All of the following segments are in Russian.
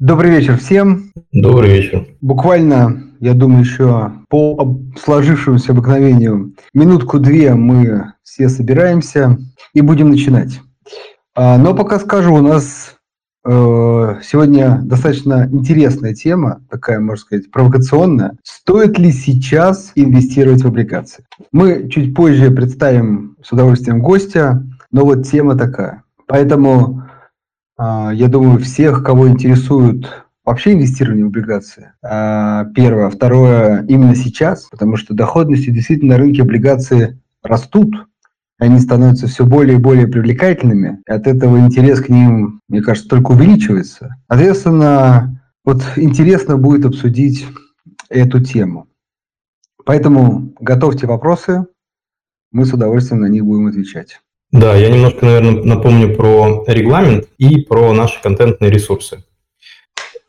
Добрый вечер всем. Добрый вечер. Буквально, я думаю, еще по сложившемуся обыкновению минутку-две мы все собираемся и будем начинать. А, но пока скажу, у нас э, сегодня достаточно интересная тема, такая, можно сказать, провокационная. Стоит ли сейчас инвестировать в облигации? Мы чуть позже представим с удовольствием гостя, но вот тема такая. Поэтому я думаю, всех, кого интересует вообще инвестирование в облигации. А, первое. Второе, именно сейчас, потому что доходности действительно на рынке облигаций растут, они становятся все более и более привлекательными. И от этого интерес к ним, мне кажется, только увеличивается. Соответственно, вот интересно будет обсудить эту тему. Поэтому готовьте вопросы, мы с удовольствием на них будем отвечать. Да, я немножко, наверное, напомню про регламент и про наши контентные ресурсы.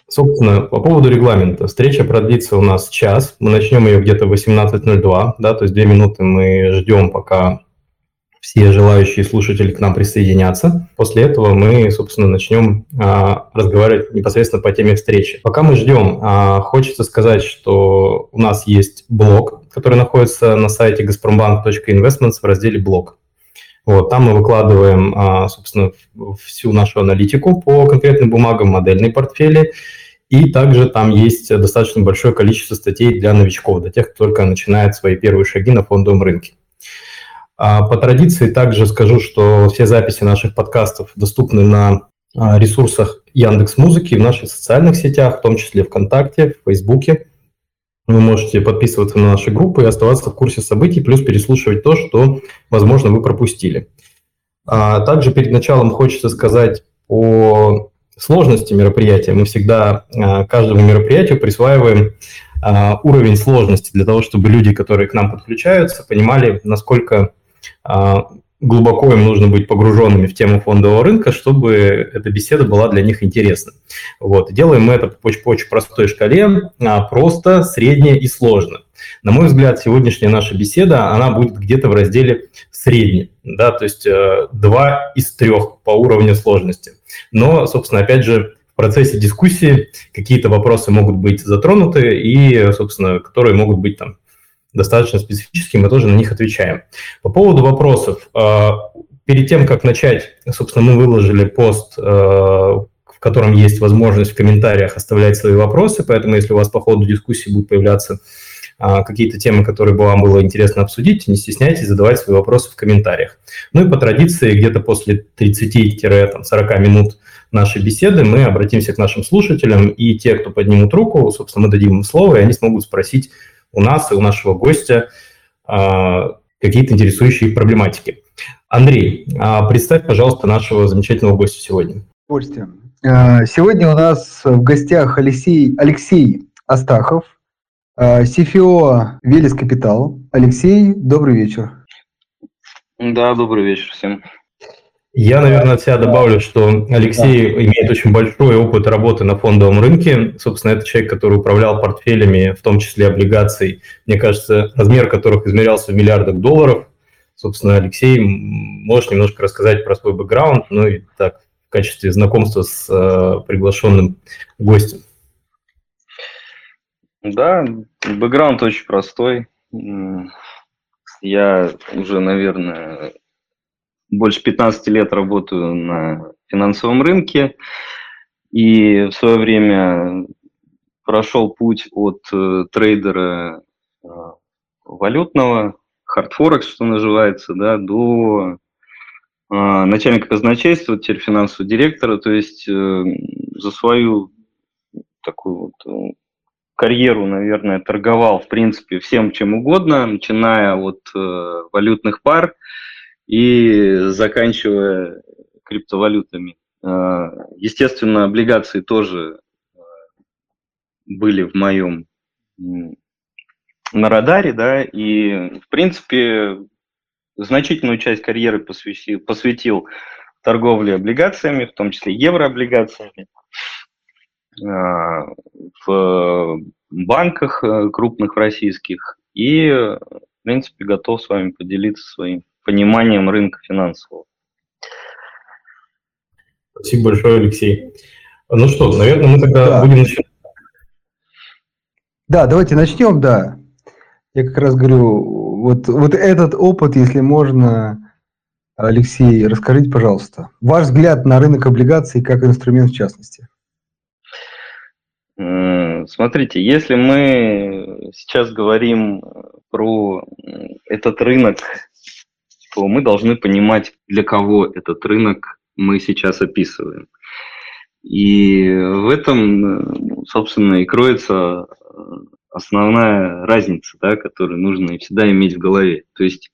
Собственно, по поводу регламента. Встреча продлится у нас час. Мы начнем ее где-то в 18.02, да, то есть две минуты мы ждем, пока все желающие слушатели к нам присоединятся. После этого мы, собственно, начнем а, разговаривать непосредственно по теме встречи. Пока мы ждем, а, хочется сказать, что у нас есть блог, который находится на сайте gazprombank.investments в разделе «Блог». Вот, там мы выкладываем, а, собственно, всю нашу аналитику по конкретным бумагам, модельные портфели, и также там есть достаточно большое количество статей для новичков, для тех, кто только начинает свои первые шаги на фондовом рынке. А, по традиции также скажу, что все записи наших подкастов доступны на а, ресурсах Яндекс Музыки, в наших социальных сетях, в том числе ВКонтакте, в Фейсбуке. Вы можете подписываться на наши группы и оставаться в курсе событий, плюс переслушивать то, что, возможно, вы пропустили. А также перед началом хочется сказать о сложности мероприятия. Мы всегда а, каждому мероприятию присваиваем а, уровень сложности для того, чтобы люди, которые к нам подключаются, понимали, насколько а, глубоко им нужно быть погруженными в тему фондового рынка, чтобы эта беседа была для них интересна. Вот. Делаем мы это по очень, простой шкале, а, просто, среднее и сложно. На мой взгляд, сегодняшняя наша беседа, она будет где-то в разделе средний, да, то есть э, два из трех по уровню сложности. Но, собственно, опять же, в процессе дискуссии какие-то вопросы могут быть затронуты и, собственно, которые могут быть там достаточно специфические, мы тоже на них отвечаем. По поводу вопросов. Э, перед тем, как начать, собственно, мы выложили пост, э, в котором есть возможность в комментариях оставлять свои вопросы, поэтому если у вас по ходу дискуссии будут появляться э, какие-то темы, которые бы вам было интересно обсудить, не стесняйтесь задавать свои вопросы в комментариях. Ну и по традиции, где-то после 30-40 минут нашей беседы мы обратимся к нашим слушателям, и те, кто поднимут руку, собственно, мы дадим им слово, и они смогут спросить у нас и у нашего гостя а, какие-то интересующие проблематики. Андрей, а, представь, пожалуйста, нашего замечательного гостя сегодня. Удовольствием. А, сегодня у нас в гостях Алексей, Алексей Астахов, CFO Велес Капитал. Алексей, добрый вечер. Да, добрый вечер всем. Я, наверное, от себя добавлю, что Алексей имеет очень большой опыт работы на фондовом рынке. Собственно, это человек, который управлял портфелями, в том числе облигаций, мне кажется, размер которых измерялся в миллиардах долларов. Собственно, Алексей, можешь немножко рассказать про свой бэкграунд, ну и так, в качестве знакомства с э, приглашенным гостем. Да, бэкграунд очень простой. Я уже, наверное, больше 15 лет работаю на финансовом рынке. И в свое время прошел путь от э, трейдера э, валютного, hard forex, что называется, да, до э, начальника казначейства, теперь финансового директора, то есть э, за свою такую вот э, карьеру, наверное, торговал, в принципе, всем чем угодно, начиная от э, валютных пар, и заканчивая криптовалютами. А, естественно, облигации тоже а, были в моем на радаре, да, и, в принципе, значительную часть карьеры посвятил, посвятил торговле облигациями, в том числе еврооблигациями, а, в банках э, крупных российских, и, в принципе, готов с вами поделиться своим пониманием рынка финансового. Спасибо большое, Алексей. Ну что, наверное, мы тогда да. будем начинать. Да, давайте начнем, да. Я как раз говорю, вот, вот этот опыт, если можно, Алексей, расскажите, пожалуйста, ваш взгляд на рынок облигаций как инструмент в частности. Смотрите, если мы сейчас говорим про этот рынок, то мы должны понимать, для кого этот рынок мы сейчас описываем. И в этом, собственно, и кроется основная разница, да, которую нужно всегда иметь в голове. То есть,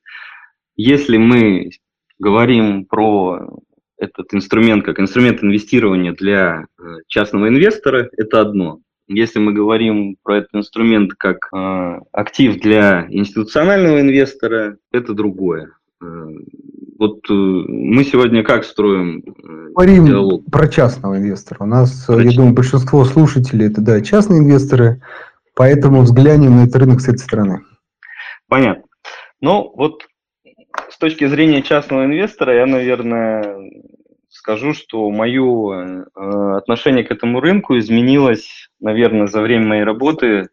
если мы говорим про этот инструмент как инструмент инвестирования для э, частного инвестора, это одно. Если мы говорим про этот инструмент как э, актив для институционального инвестора, это другое. Э, вот э, мы сегодня как строим э, Говорим диалог? про частного инвестора. У нас, про я думаю, большинство слушателей это да, частные инвесторы, поэтому взглянем на этот рынок с этой стороны. Понятно. Ну, вот с точки зрения частного инвестора, я, наверное, скажу, что мое э, отношение к этому рынку изменилось, наверное, за время моей работы э,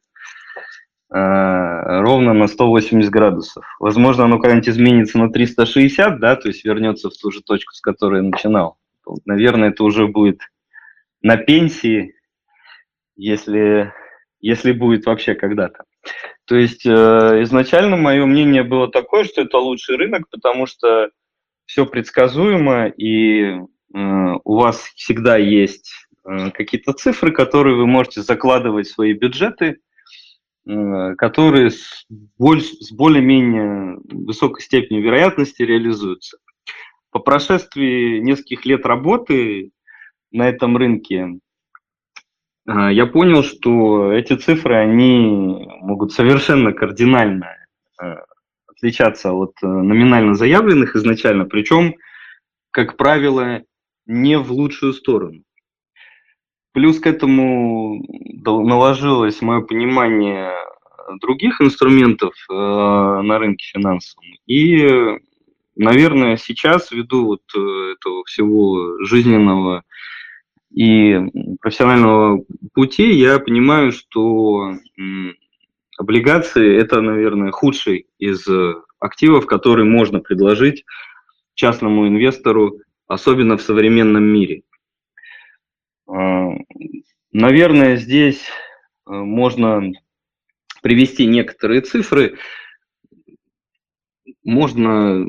ровно на 180 градусов. Возможно, оно когда-нибудь изменится на 360, да, то есть вернется в ту же точку, с которой я начинал. Наверное, это уже будет на пенсии, если, если будет вообще когда-то. То есть э, изначально мое мнение было такое, что это лучший рынок, потому что все предсказуемо, и э, у вас всегда есть э, какие-то цифры, которые вы можете закладывать в свои бюджеты, э, которые с, с более-менее высокой степенью вероятности реализуются. По прошествии нескольких лет работы на этом рынке а, я понял, что эти цифры, они могут совершенно кардинально э, отличаться от э, номинально заявленных изначально, причем, как правило, не в лучшую сторону. Плюс к этому наложилось мое понимание других инструментов э, на рынке финансовом. И, наверное, сейчас, ввиду вот этого всего жизненного и профессионального пути я понимаю, что облигации – это, наверное, худший из активов, который можно предложить частному инвестору, особенно в современном мире. А, наверное, здесь э, можно привести некоторые цифры. Можно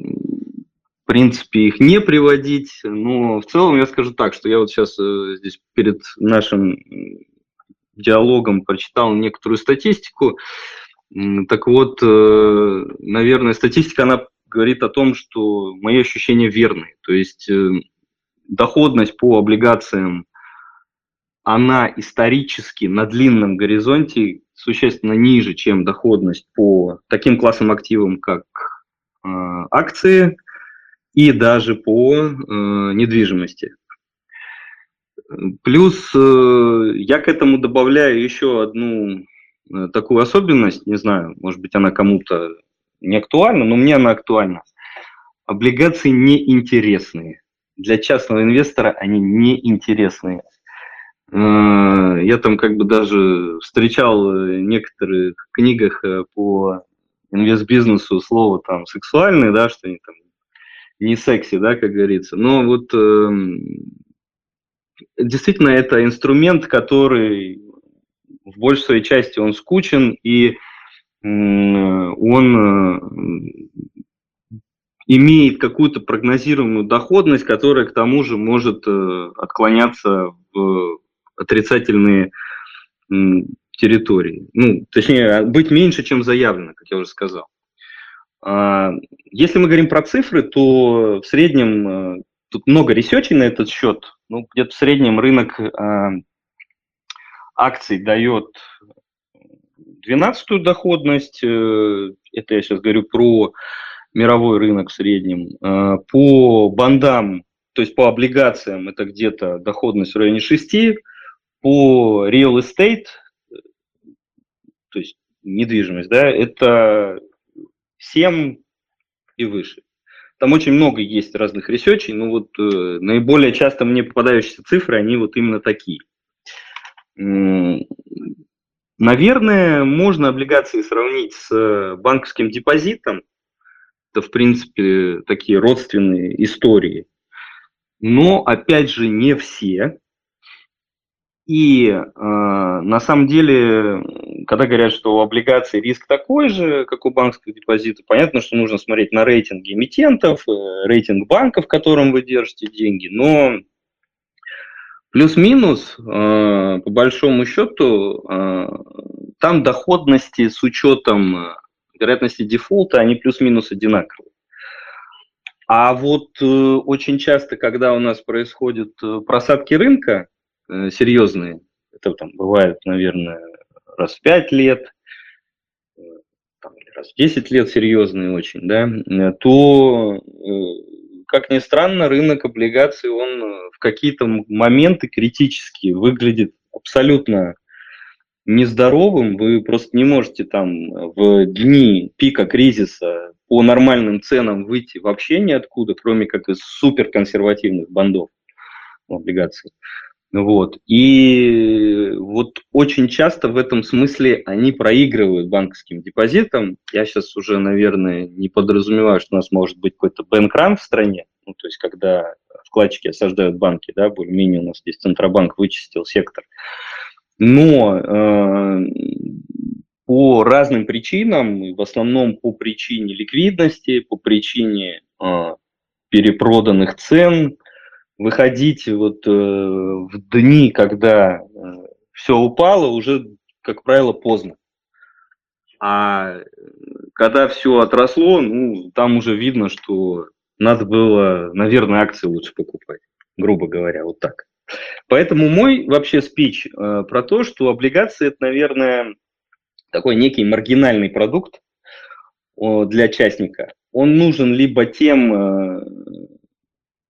в принципе, их не приводить. Но в целом я скажу так, что я вот сейчас э, здесь перед нашим диалогом прочитал некоторую статистику. Так вот, э, наверное, статистика, она говорит о том, что мои ощущения верны. То есть э, доходность по облигациям, она исторически на длинном горизонте существенно ниже, чем доходность по таким классам активам, как акции, и даже по э, недвижимости. Плюс э, я к этому добавляю еще одну э, такую особенность, не знаю, может быть она кому-то не актуальна, но мне она актуальна. Облигации неинтересные. Для частного инвестора они неинтересные. Э, я там как бы даже встречал в некоторых книгах э, по инвестбизнесу слово там сексуальное, да, что они там не секси, да, как говорится. Но вот э, действительно это инструмент, который в большей своей части он скучен и э, он э, имеет какую-то прогнозируемую доходность, которая к тому же может э, отклоняться в отрицательные э, территории. Ну, точнее, быть меньше, чем заявлено, как я уже сказал. А, если мы говорим про цифры, то в среднем, э, тут много ресечей на этот счет, ну, где-то в среднем рынок а, акций дает 12 доходность, э, это я сейчас говорю про мировой рынок в среднем, а, по бандам, то есть по облигациям это где-то доходность в районе 6, по real estate, то есть недвижимость, да, это 7 и выше. там очень много есть разных research ей, но вот э, наиболее часто мне попадающиеся цифры, они вот именно такие. Наверное, можно облигации сравнить с банковским депозитом. Это, в принципе, такие родственные истории. Но, опять же, не все. И э, на самом деле, когда говорят, что у облигаций риск такой же, как у банковского депозита, понятно, что нужно смотреть на рейтинги эмитентов, э, рейтинг банков, которым вы держите деньги, но плюс-минус, э, по большому счету, э, там доходности с учетом э, вероятности дефолта, они плюс-минус одинаковые. А вот э, очень часто, когда у нас происходят э, просадки рынка, Э, серьезные, это там бывает, наверное, раз в 5 лет, э, там, раз в 10 лет серьезные очень, да, э, то, как ни странно, рынок облигаций, он в какие-то моменты критические выглядит абсолютно нездоровым, вы просто не можете там в дни пика кризиса по нормальным ценам выйти вообще ниоткуда, кроме как из суперконсервативных бандов облигаций. Вот. И вот очень часто в этом смысле они проигрывают банковским депозитам. Я сейчас уже, наверное, не подразумеваю, что у нас может быть какой-то бэнкран в стране, ну, то есть когда вкладчики осаждают банки, да, более-менее у нас здесь Центробанк вычистил сектор. Но э, по разным причинам, в основном по причине ликвидности, по причине э, перепроданных цен, выходить вот э, в дни, когда э, все упало, уже, как правило, поздно. А когда все отросло, ну, там уже видно, что надо было, наверное, акции лучше покупать, грубо говоря, вот так. Поэтому мой вообще спич э, про то, что облигации это, наверное, такой некий маргинальный продукт э, для частника. Он нужен либо тем э,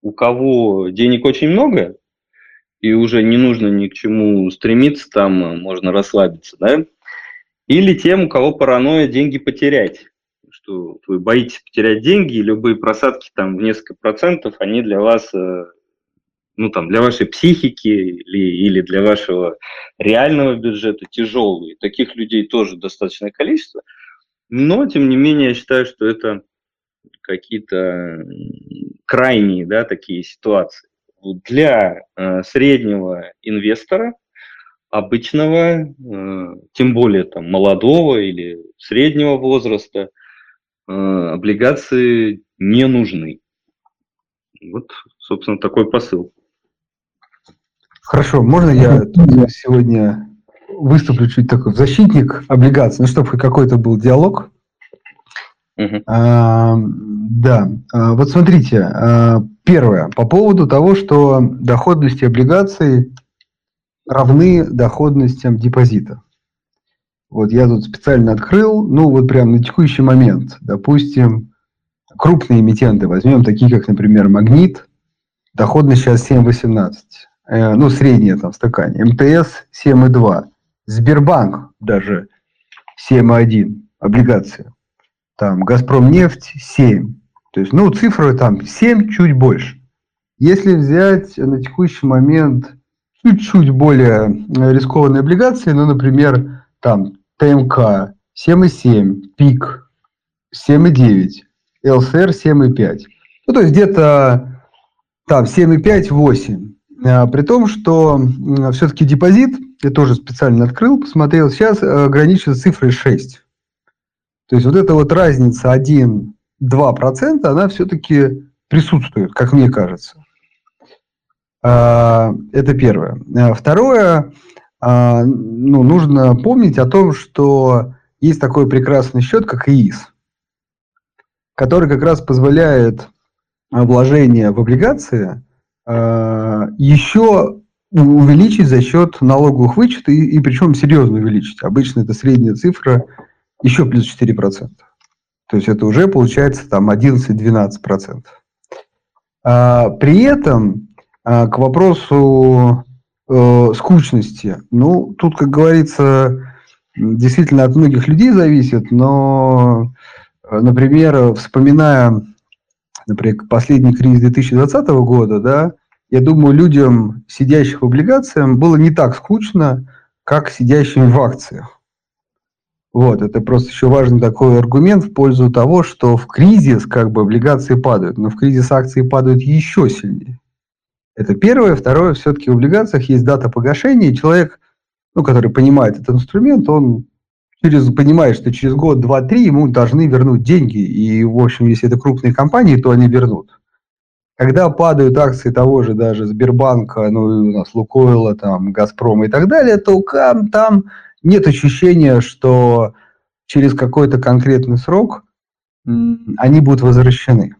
у кого денег очень много, и уже не нужно ни к чему стремиться, там э, можно расслабиться, да, или тем, у кого паранойя деньги потерять, что вы боитесь потерять деньги, и любые просадки там в несколько процентов, они для вас, э, ну там, для вашей психики или, или для вашего реального бюджета тяжелые. Таких людей тоже достаточное количество, но, тем не менее, я считаю, что это какие-то крайние да, такие ситуации. Для э, среднего инвестора, обычного, э, тем более там, молодого или среднего возраста, э, облигации не нужны. Вот, собственно, такой посыл. Хорошо, можно я сегодня выступлю чуть такой защитник облигаций, ну, чтобы какой-то был диалог? Uh-huh. А, да, а, вот смотрите, а, первое, по поводу того, что доходности облигаций равны доходностям депозита. Вот я тут специально открыл, ну вот прям на текущий момент, допустим, крупные эмитенты. Возьмем, такие как, например, Магнит, доходность сейчас 7,18, э, ну средняя там в стакане, МТС 7,2, Сбербанк даже 7,1 облигации там Газпром нефть 7. То есть, ну, цифры там 7, чуть больше. Если взять на текущий момент чуть-чуть более э, рискованные облигации, ну, например, там ТМК 7,7, ПИК 7,9, ЛСР 7,5. Ну, то есть где-то там 7,5-8. А, при том, что все-таки депозит, я тоже специально открыл, посмотрел, сейчас э, ограничен цифрой 6. То есть вот эта вот разница 1-2%, она все-таки присутствует, как мне кажется. А, это первое. А, второе, а, ну, нужно помнить о том, что есть такой прекрасный счет, как ИИС, который как раз позволяет вложение в облигации еще увеличить за счет налоговых вычетов, и, и причем серьезно увеличить. Обычно это средняя цифра еще плюс 4%. То есть это уже получается там 11-12%. А, при этом а, к вопросу э, скучности, ну, тут, как говорится, действительно от многих людей зависит, но, например, вспоминая например, последний кризис 2020 года, да, я думаю, людям, сидящим в облигациях, было не так скучно, как сидящим в акциях. Вот, это просто еще важный такой аргумент в пользу того, что в кризис как бы облигации падают, но в кризис акции падают еще сильнее. Это первое. Второе, все-таки в облигациях есть дата погашения, и человек, ну, который понимает этот инструмент, он через, понимает, что через год, два, три ему должны вернуть деньги. И, в общем, если это крупные компании, то они вернут. Когда падают акции того же даже Сбербанка, ну, у нас Лукойла, там, Газпрома и так далее, то там нет ощущения, что через какой-то конкретный срок они будут возвращены.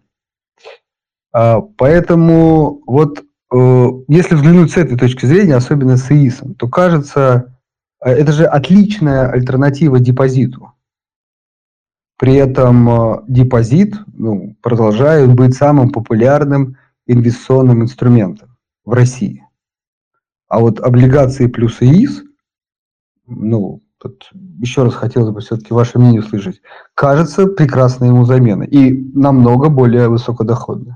А, поэтому вот э, если взглянуть с этой точки зрения, особенно с ИИСом, то кажется, э, это же отличная альтернатива депозиту. При этом э, депозит ну, продолжает быть самым популярным инвестиционным инструментом в России. А вот облигации плюс ИИС – ну, тут еще раз хотелось бы все-таки ваше мнение услышать, кажется прекрасной ему замена и намного более высокодоходной.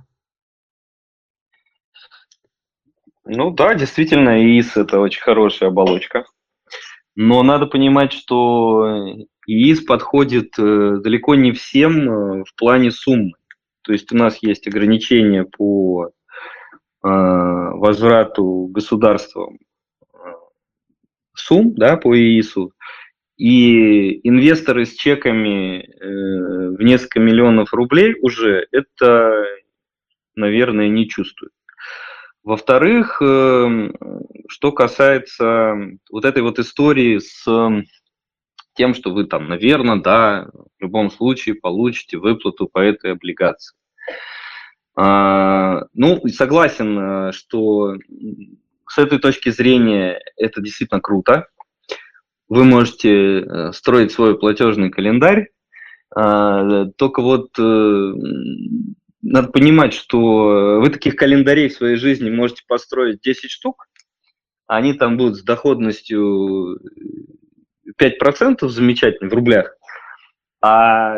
Ну да, действительно, ИИС – это очень хорошая оболочка. Но надо понимать, что ИИС подходит э, далеко не всем э, в плане суммы. То есть у нас есть ограничения по э, возврату государством сумм да, по ИИСу, и инвесторы с чеками э, в несколько миллионов рублей уже это, наверное, не чувствуют. Во-вторых, э, что касается вот этой вот истории с тем, что вы там, наверное, да, в любом случае получите выплату по этой облигации. А, ну, согласен, что с этой точки зрения это действительно круто. Вы можете э, строить свой платежный календарь, а, только вот э, надо понимать, что вы таких календарей в своей жизни можете построить 10 штук, они там будут с доходностью 5% замечательно в рублях, а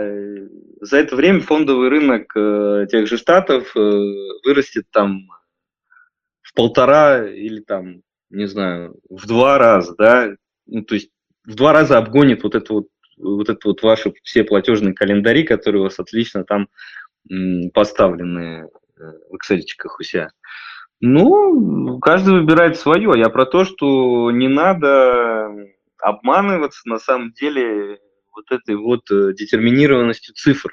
за это время фондовый рынок э, тех же штатов вырастет там в полтора или там, не знаю, в два раза, да, ну, то есть в два раза обгонит вот это вот, вот это вот ваши все платежные календари, которые у вас отлично там поставлены э, в excel у себя. Ну, каждый выбирает свое. Я про то, что не надо обманываться на самом деле вот этой вот э, детерминированностью цифр.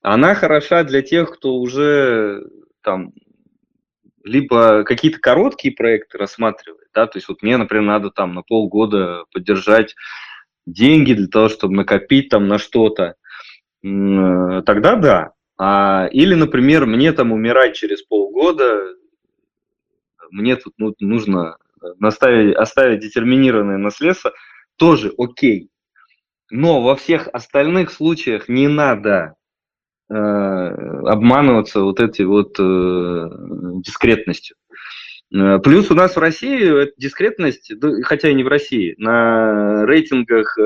Она хороша для тех, кто уже там либо какие-то короткие проекты рассматривает, да, то есть вот мне, например, надо там на полгода поддержать деньги для того, чтобы накопить там на что-то, э, тогда да. А, или, например, мне там умирать через полгода, мне тут ну, нужно наставить, оставить детерминированное наследство, тоже окей. Но во всех остальных случаях не надо Э, обманываться вот этой вот э, дискретностью. Э, плюс у нас в России дискретность, хотя и не в России, на рейтингах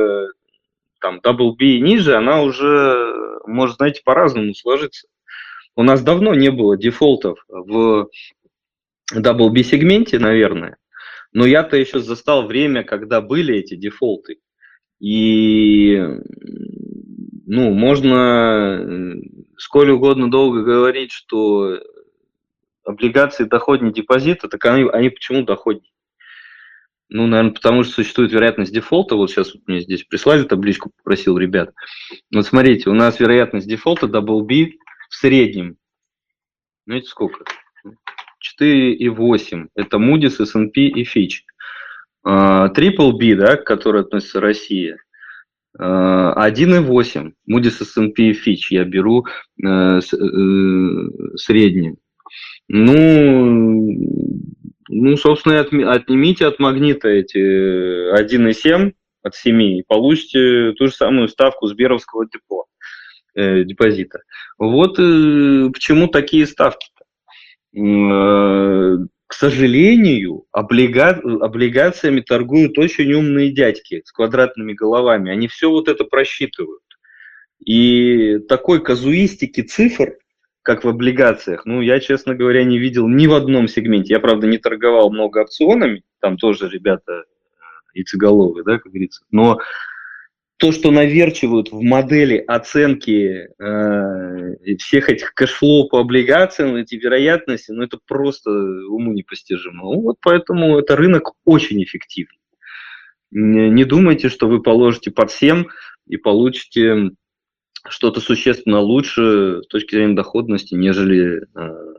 там Double B и ниже, она уже может, знаете, по-разному сложиться. У нас давно не было дефолтов в Double B сегменте, наверное, но я-то еще застал время, когда были эти дефолты. И ну, можно э, сколь угодно долго говорить, что облигации доходнее депозита, так они, они почему доходнее? Ну, наверное, потому что существует вероятность дефолта. Вот сейчас вот мне здесь прислали табличку, попросил ребят. Вот смотрите, у нас вероятность дефолта double B в среднем. Знаете сколько? 4,8. Это Moody's, S&P и Fitch. А, triple B, да, к которой относится Россия, 1,8. Moody's S&P Fitch я беру э, э, средний. Ну, ну, собственно, отнимите от магнита эти 1,7 от 7 и получите ту же самую ставку Сберовского депо, э, депозита. Вот э, почему такие ставки-то. К сожалению, облига... облигациями торгуют очень умные дядьки с квадратными головами. Они все вот это просчитывают. И такой казуистики цифр, как в облигациях. Ну, я, честно говоря, не видел ни в одном сегменте. Я, правда, не торговал много опционами, там тоже ребята э, яйцеголовые, да, как говорится. Но то, что наверчивают в модели оценки э, всех этих cash flow по облигациям, эти вероятности, ну это просто уму непостижимо. Вот поэтому это рынок очень эффективный. Не, не думайте, что вы положите под 7 и получите что-то существенно лучше с точки зрения доходности, нежели э,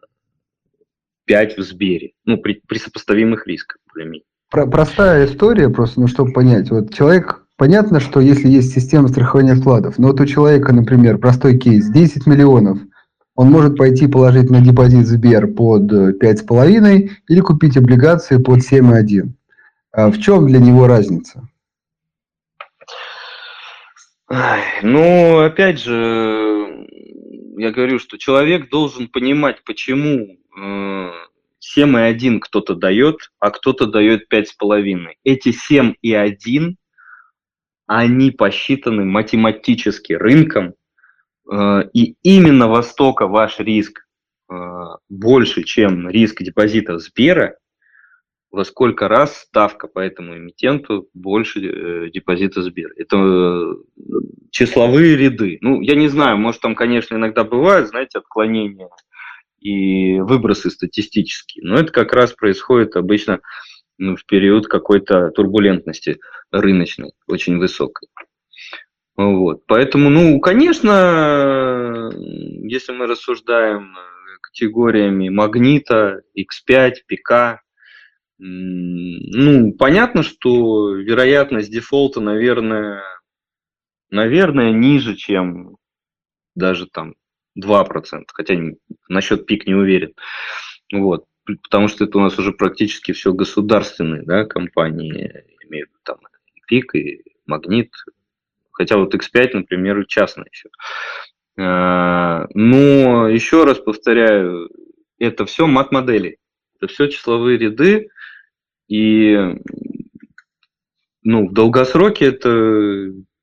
5 в Сбере, ну, при, при сопоставимых рисках, более-менее. Про простая история, просто, ну, чтобы понять. Вот человек, понятно, что если есть система страхования вкладов, но вот у человека, например, простой кейс, 10 миллионов, он может пойти положить на депозит Сбер под 5,5 или купить облигации под 7,1. А в чем для него разница? Ну, опять же, я говорю, что человек должен понимать, почему 7,1 кто-то дает, а кто-то дает 5,5. Эти 7 и 1, они посчитаны математически рынком, э, и именно Востока ваш риск э, больше, чем риск депозита Сбера, во сколько раз ставка по этому эмитенту больше э, депозита Сбера. Это числовые ряды. Ну, я не знаю, может там, конечно, иногда бывают, знаете, отклонения и выбросы статистические, но это как раз происходит обычно в период какой-то турбулентности рыночной, очень высокой. Вот. Поэтому, ну, конечно, если мы рассуждаем категориями магнита, X5, ПК, ну, понятно, что вероятность дефолта, наверное, наверное, ниже, чем даже там 2%, хотя насчет пик не уверен. Вот. Потому что это у нас уже практически все государственные да, компании, имеют там и пик, и магнит. Хотя вот X5, например, частная еще. А, но еще раз повторяю, это все мат-модели. Это все числовые ряды, и ну, в долгосроке это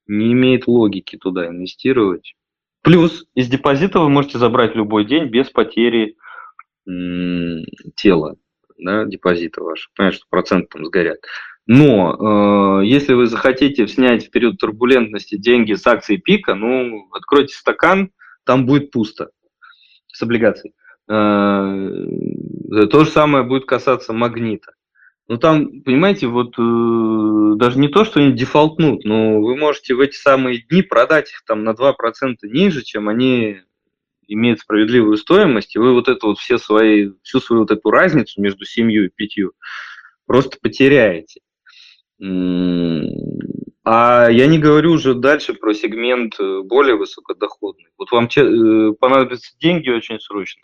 не имеет логики туда инвестировать. Плюс из депозита вы можете забрать любой день без потери тела да, депозита вашего. Понятно, что проценты там сгорят. Но э, если вы захотите снять в период турбулентности деньги с акций пика, ну, откройте стакан, там будет пусто с облигацией. Э, то же самое будет касаться магнита. Ну там, понимаете, вот э, даже не то, что они дефолтнут, но вы можете в эти самые дни продать их там на 2% ниже, чем они имеют справедливую стоимость, и вы вот эту вот все свои, всю свою вот эту разницу между семью и пятью просто потеряете. А я не говорю уже дальше про сегмент э, более высокодоходный. Вот вам э, понадобятся деньги очень срочно.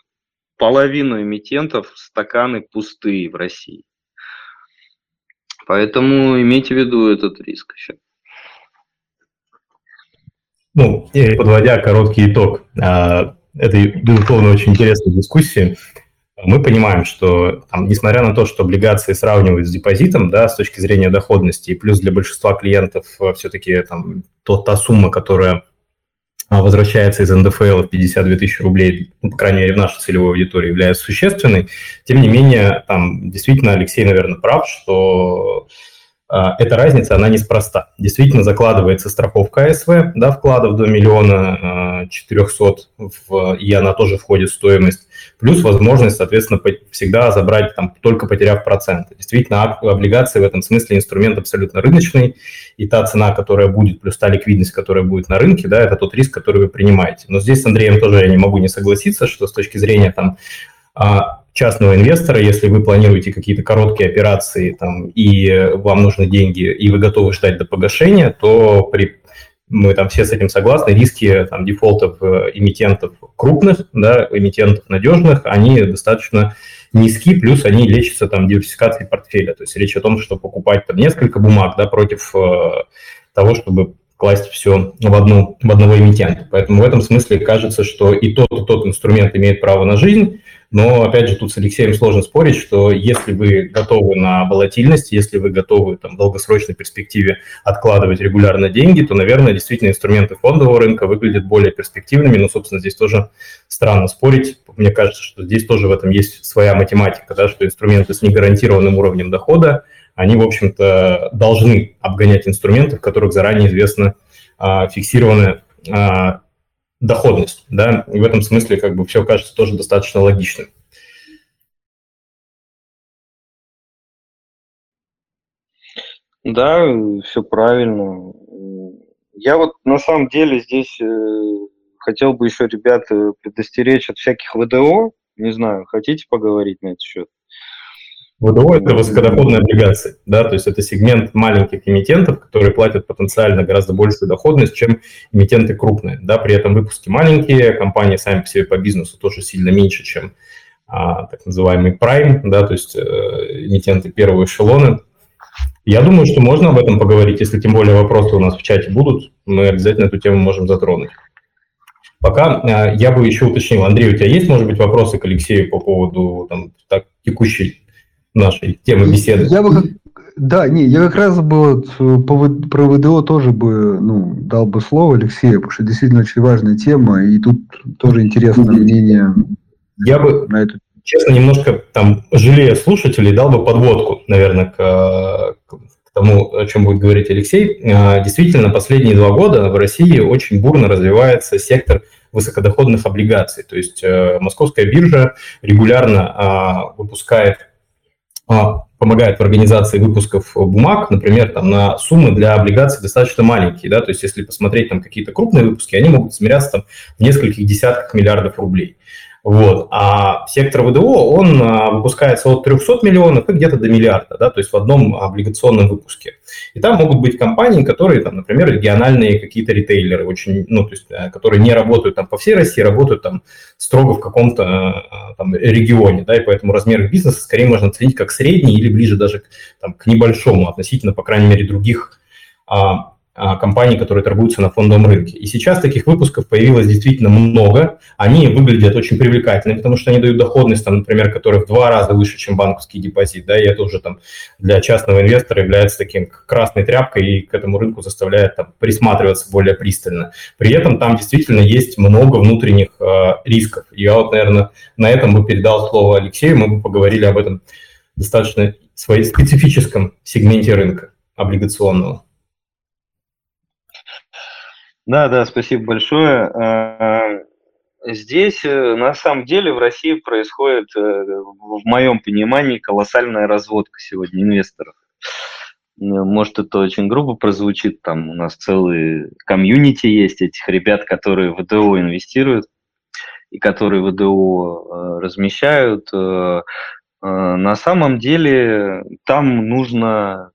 Половину эмитентов стаканы пустые в России. Поэтому имейте в виду этот риск еще. Ну, подводя короткий итог а, этой, безусловно, очень интересной дискуссии, мы понимаем, что, там, несмотря на то, что облигации сравнивают с депозитом, да, с точки зрения доходности, и плюс для большинства клиентов э, все-таки там, то, та сумма, которая а, возвращается из НДФЛ в 52 тысячи рублей, ну, по крайней мере, в нашей целевой аудитории, является существенной. Тем не менее, там действительно Алексей, наверное, прав, что эта разница, она неспроста. Действительно закладывается страховка АСВ, да, вкладов до миллиона 400, в, и она тоже входит в стоимость, плюс возможность, соответственно, всегда забрать, там, только потеряв проценты. Действительно, облигации в этом смысле инструмент абсолютно рыночный, и та цена, которая будет, плюс та ликвидность, которая будет на рынке, да, это тот риск, который вы принимаете. Но здесь с Андреем тоже я не могу не согласиться, что с точки зрения там а, частного инвестора, если вы планируете какие-то короткие операции там, и вам нужны деньги, и вы готовы ждать до погашения, то при мы там все с этим согласны, риски там, дефолтов э, эмитентов крупных, да, эмитентов надежных, они достаточно низки, плюс они лечатся там диверсификацией портфеля. То есть речь о том, что покупать там несколько бумаг да, против э, того, чтобы класть все в, одну, в одного эмитента. Поэтому в этом смысле кажется, что и тот, и тот инструмент имеет право на жизнь, Но, опять же, тут с Алексеем сложно спорить, что если вы готовы на волатильность, если вы готовы там, в долгосрочной перспективе откладывать регулярно деньги, то, наверное, действительно инструменты фондового рынка выглядят более перспективными. Но, собственно, здесь тоже странно спорить. Мне кажется, что здесь тоже в этом есть своя математика, да, что инструменты с негарантированным уровнем дохода, они, в общем-то, должны обгонять инструменты, в которых заранее известна а, фиксированная доходность, да, и в этом смысле как бы все кажется тоже достаточно логичным. Да, все правильно. Я вот на самом деле здесь э, хотел бы еще ребят предостеречь от всяких ВДО. Не знаю, хотите поговорить на этот счет? ВДО – это высокодоходные облигации, да, то есть это сегмент маленьких эмитентов, которые платят потенциально гораздо большую доходность, чем эмитенты крупные, да, при этом выпуски маленькие, компании сами по себе по бизнесу тоже сильно меньше, чем а, так называемый prime, да, то есть э, эмитенты первого эшелона. Я думаю, что можно об этом поговорить, если тем более вопросы у нас в чате будут, мы обязательно эту тему можем затронуть. Пока э, я бы еще уточнил, Андрей, у тебя есть, может быть, вопросы к Алексею по поводу там, так, текущей нашей темы беседы. Я бы, да, не, я как раз бы вот э, про ВДО тоже бы ну, дал бы слово Алексею, потому что действительно очень важная тема, и тут тоже интересное мнение я бы, на эту честно, немножко там, жалея слушателей, дал бы подводку, наверное, к, к тому, о чем будет говорить Алексей. А, действительно, последние два года в России очень бурно развивается сектор высокодоходных облигаций. То есть э, московская биржа регулярно а, выпускает помогает в организации выпусков бумаг, например, там, на суммы для облигаций достаточно маленькие, да, то есть если посмотреть там какие-то крупные выпуски, они могут измеряться там в нескольких десятках миллиардов рублей. Вот. А сектор ВДО, он а, выпускается от 300 миллионов и где-то до миллиарда, да, то есть в одном облигационном выпуске. И там могут быть компании, которые, там, например, региональные какие-то ритейлеры, очень, ну, то есть, э, которые не работают там по всей России, работают там строго в каком-то э, там, регионе, да, и поэтому размер их бизнеса скорее можно оценить как средний или ближе даже там, к небольшому относительно, по крайней мере, других а, а, компаний, которые торгуются на фондовом рынке. И сейчас таких выпусков появилось действительно много. Они выглядят очень привлекательно, потому что они дают доходность, там, например, которая в два раза выше, чем банковский депозит. Да, и это уже там, для частного инвестора является таким красной тряпкой и к этому рынку заставляет там, присматриваться более пристально. При этом там действительно есть много внутренних э, рисков. Я вот, наверное, на этом бы передал слово Алексею, мы бы поговорили об этом достаточно своей специфическом сегменте рынка облигационного. Да, да, спасибо большое. А, здесь э, на самом деле в России происходит, э, в моем понимании, колоссальная разводка сегодня инвесторов. Может, это очень грубо прозвучит, там у нас целый комьюнити есть этих ребят, которые в ВДО инвестируют и которые ВДО э, размещают. На самом деле там нужно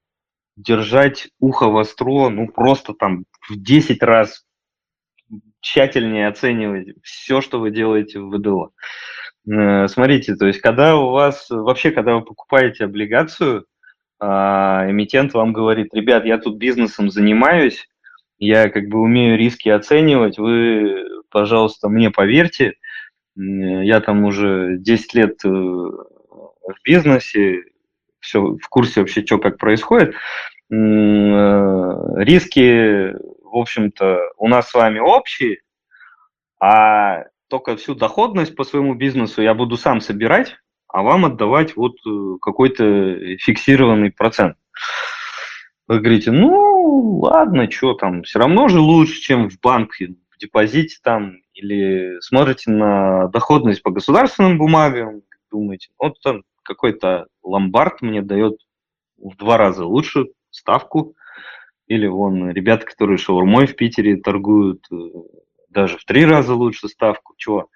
держать ухо востро, ну просто там в 10 раз тщательнее оценивать все, что вы делаете в ВДО. Э, смотрите, то есть когда у вас, вообще, когда вы покупаете облигацию, а, эмитент вам говорит, ребят, я тут бизнесом занимаюсь, я как бы умею риски оценивать, вы, пожалуйста, мне поверьте, я там уже 10 лет э, в бизнесе, все в курсе вообще, что как происходит. Э, риски в общем-то, у нас с вами общие, а только всю доходность по своему бизнесу я буду сам собирать, а вам отдавать вот э, какой-то фиксированный процент. Вы говорите, ну, ладно, что там, все равно же лучше, чем в банке, в депозите там, или смотрите на доходность по государственным бумагам, думаете, вот там какой-то ломбард мне дает в два раза лучше ставку, или вон ребята, которые шаурмой в Питере торгуют, э, даже в три раза лучше ставку. Чего?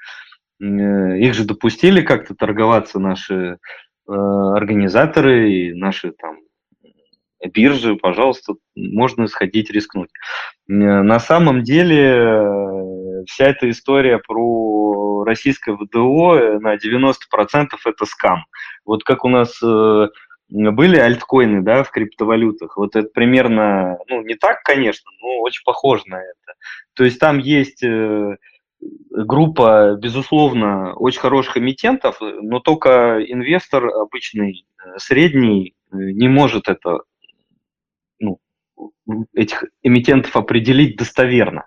Э, их же допустили как-то торговаться наши э, организаторы и наши там биржи, пожалуйста, можно сходить рискнуть. На самом деле вся эта история про российское ВДО на 90% это скам. Вот как у нас были альткоины, да, в криптовалютах. Вот это примерно, ну, не так, конечно, но очень похоже на это. То есть там есть э, группа, безусловно, очень хороших эмитентов, но только инвестор обычный, э, средний, э, не может это, ну, этих эмитентов определить достоверно.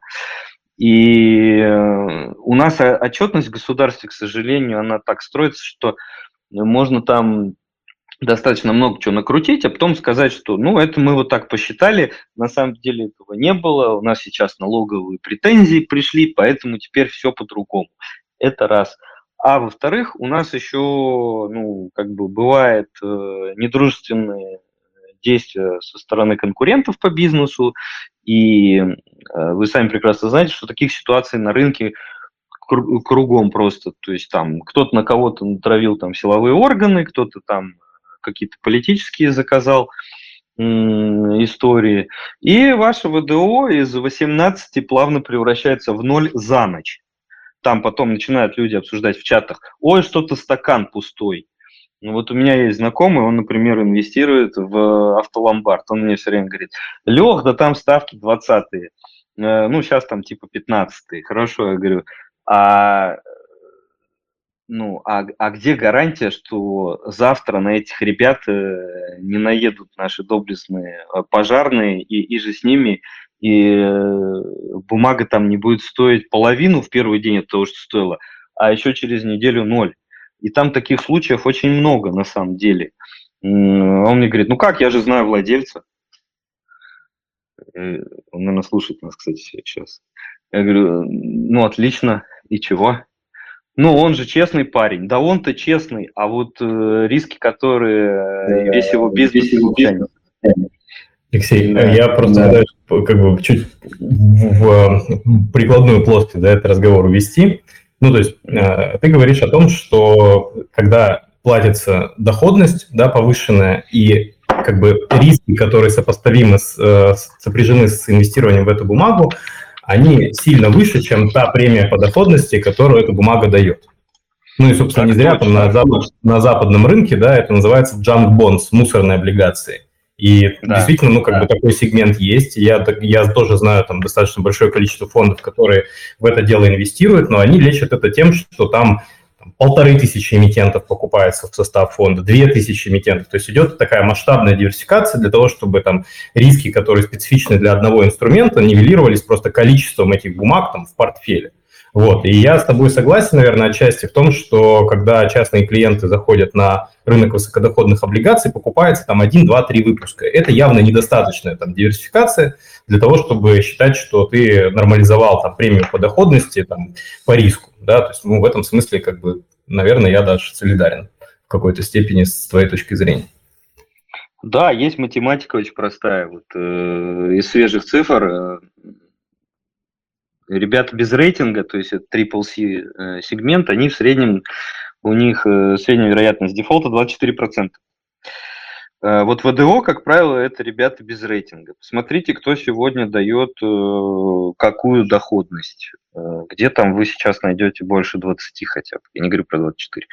И у нас отчетность в государстве, к сожалению, она так строится, что можно там достаточно много чего накрутить, а потом сказать, что ну это мы вот так посчитали, на самом деле этого не было, у нас сейчас налоговые претензии пришли, поэтому теперь все по-другому. Это раз. А во-вторых, у нас еще, ну, как бы бывает э, недружественные действия со стороны конкурентов по бизнесу, и э, вы сами прекрасно знаете, что таких ситуаций на рынке кругом просто, то есть там кто-то на кого-то натравил там силовые органы, кто-то там какие-то политические заказал истории. И ваше ВДО из 18 плавно превращается в ноль за ночь. Там потом начинают люди обсуждать в чатах, ой, что-то стакан пустой. Вот у меня есть знакомый, он, например, инвестирует в автоломбард. Он мне все время говорит, Лех, да там ставки 20-е. Э, ну, сейчас там типа 15-е. Хорошо, я говорю, а ну, а, а где гарантия, что завтра на этих ребят э, не наедут наши доблестные э, пожарные, и, и же с ними, и э, бумага там не будет стоить половину в первый день от того, что стоила, а еще через неделю ноль. И там таких случаев очень много на самом деле. Он мне говорит, ну как, я же знаю владельца. Он, наверное, слушает нас, кстати, сейчас. Я говорю, ну отлично, и чего? Ну, он же честный парень. Да он-то честный, а вот э, риски, которые э, весь его бизнес тянет. Алексей, да, я просто да. как бы чуть в, в прикладную плоскость да, этот разговор увести. Ну, то есть э, ты говоришь о том, что когда платится доходность да, повышенная и как бы риски, которые сопоставимы с, э, сопряжены с инвестированием в эту бумагу, они сильно выше, чем та премия по доходности, которую эта бумага дает. Ну и, собственно, не зря там на, запад, на западном рынке, да, это называется junk bonds, мусорные облигации. И да, действительно, ну, как да. бы такой сегмент есть. Я, я тоже знаю там достаточно большое количество фондов, которые в это дело инвестируют, но они лечат это тем, что там полторы тысячи эмитентов покупается в состав фонда, две тысячи эмитентов. То есть идет такая масштабная диверсификация для того, чтобы там риски, которые специфичны для одного инструмента, нивелировались просто количеством этих бумаг там в портфеле. Вот. И я с тобой согласен, наверное, отчасти в том, что когда частные клиенты заходят на рынок высокодоходных облигаций, покупается там один, два, три выпуска. Это явно недостаточная там диверсификация для того, чтобы считать, что ты нормализовал там премию по доходности там, по риску. Да? То есть ну, в этом смысле, как бы, наверное, я даже солидарен в какой-то степени с твоей точки зрения. Да, есть математика очень простая. Вот э, из свежих цифр э, ребята без рейтинга, то есть это triple C э, сегмент, они в среднем, у них э, средняя вероятность дефолта 24%. Э, вот ВДО, как правило, это ребята без рейтинга. Посмотрите, кто сегодня дает какую доходность. Где там вы сейчас найдете больше 20 хотя бы. Я не говорю про 24.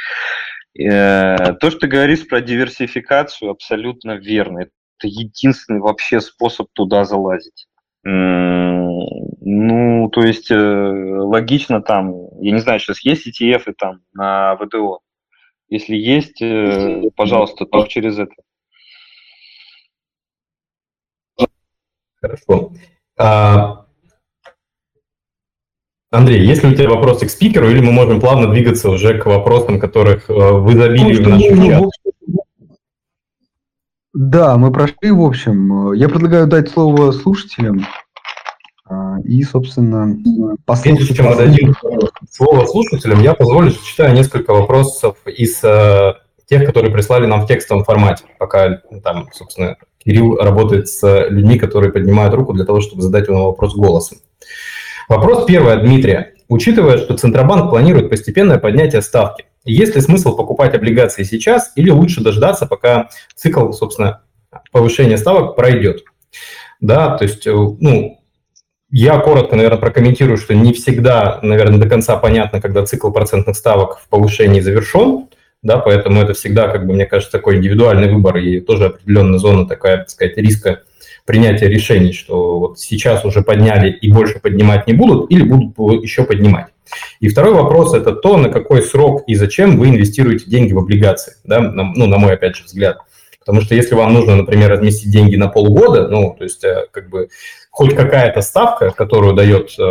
То, что ты говоришь про диверсификацию, абсолютно верно. Это единственный вообще способ туда залазить. Ну, то есть э, логично там, я не знаю, сейчас есть ETF и там на ВТО. Если есть, э, пожалуйста, только через это. Хорошо. А, Андрей, есть ли у тебя вопросы к спикеру, или мы можем плавно двигаться уже к вопросам, которых э, в изобилии в нашем чате? Да, мы прошли, в общем. Я предлагаю дать слово слушателям и, собственно, послушать... Прежде чем мы дадим слово слушателям, я позволю зачитаю несколько вопросов из э, тех, которые прислали нам в текстовом формате, пока там, собственно, Кирилл работает с людьми, которые поднимают руку для того, чтобы задать ему вопрос голосом. Вопрос первый от Дмитрия. Учитывая, что Центробанк планирует постепенное поднятие ставки, есть ли смысл покупать облигации сейчас или лучше дождаться, пока цикл, собственно, повышения ставок пройдет? Да, то есть, э, ну, я коротко, наверное, прокомментирую, что не всегда, наверное, до конца понятно, когда цикл процентных ставок в повышении завершен, да, поэтому это всегда, как бы, мне кажется, такой индивидуальный выбор и тоже определенная зона такая, так сказать, риска принятия решений, что вот сейчас уже подняли и больше поднимать не будут, или будут еще поднимать. И второй вопрос – это то, на какой срок и зачем вы инвестируете деньги в облигации, да, ну, на мой, опять же, взгляд. Потому что если вам нужно, например, разместить деньги на полгода, ну, то есть э, как бы хоть какая-то ставка, которую дает э,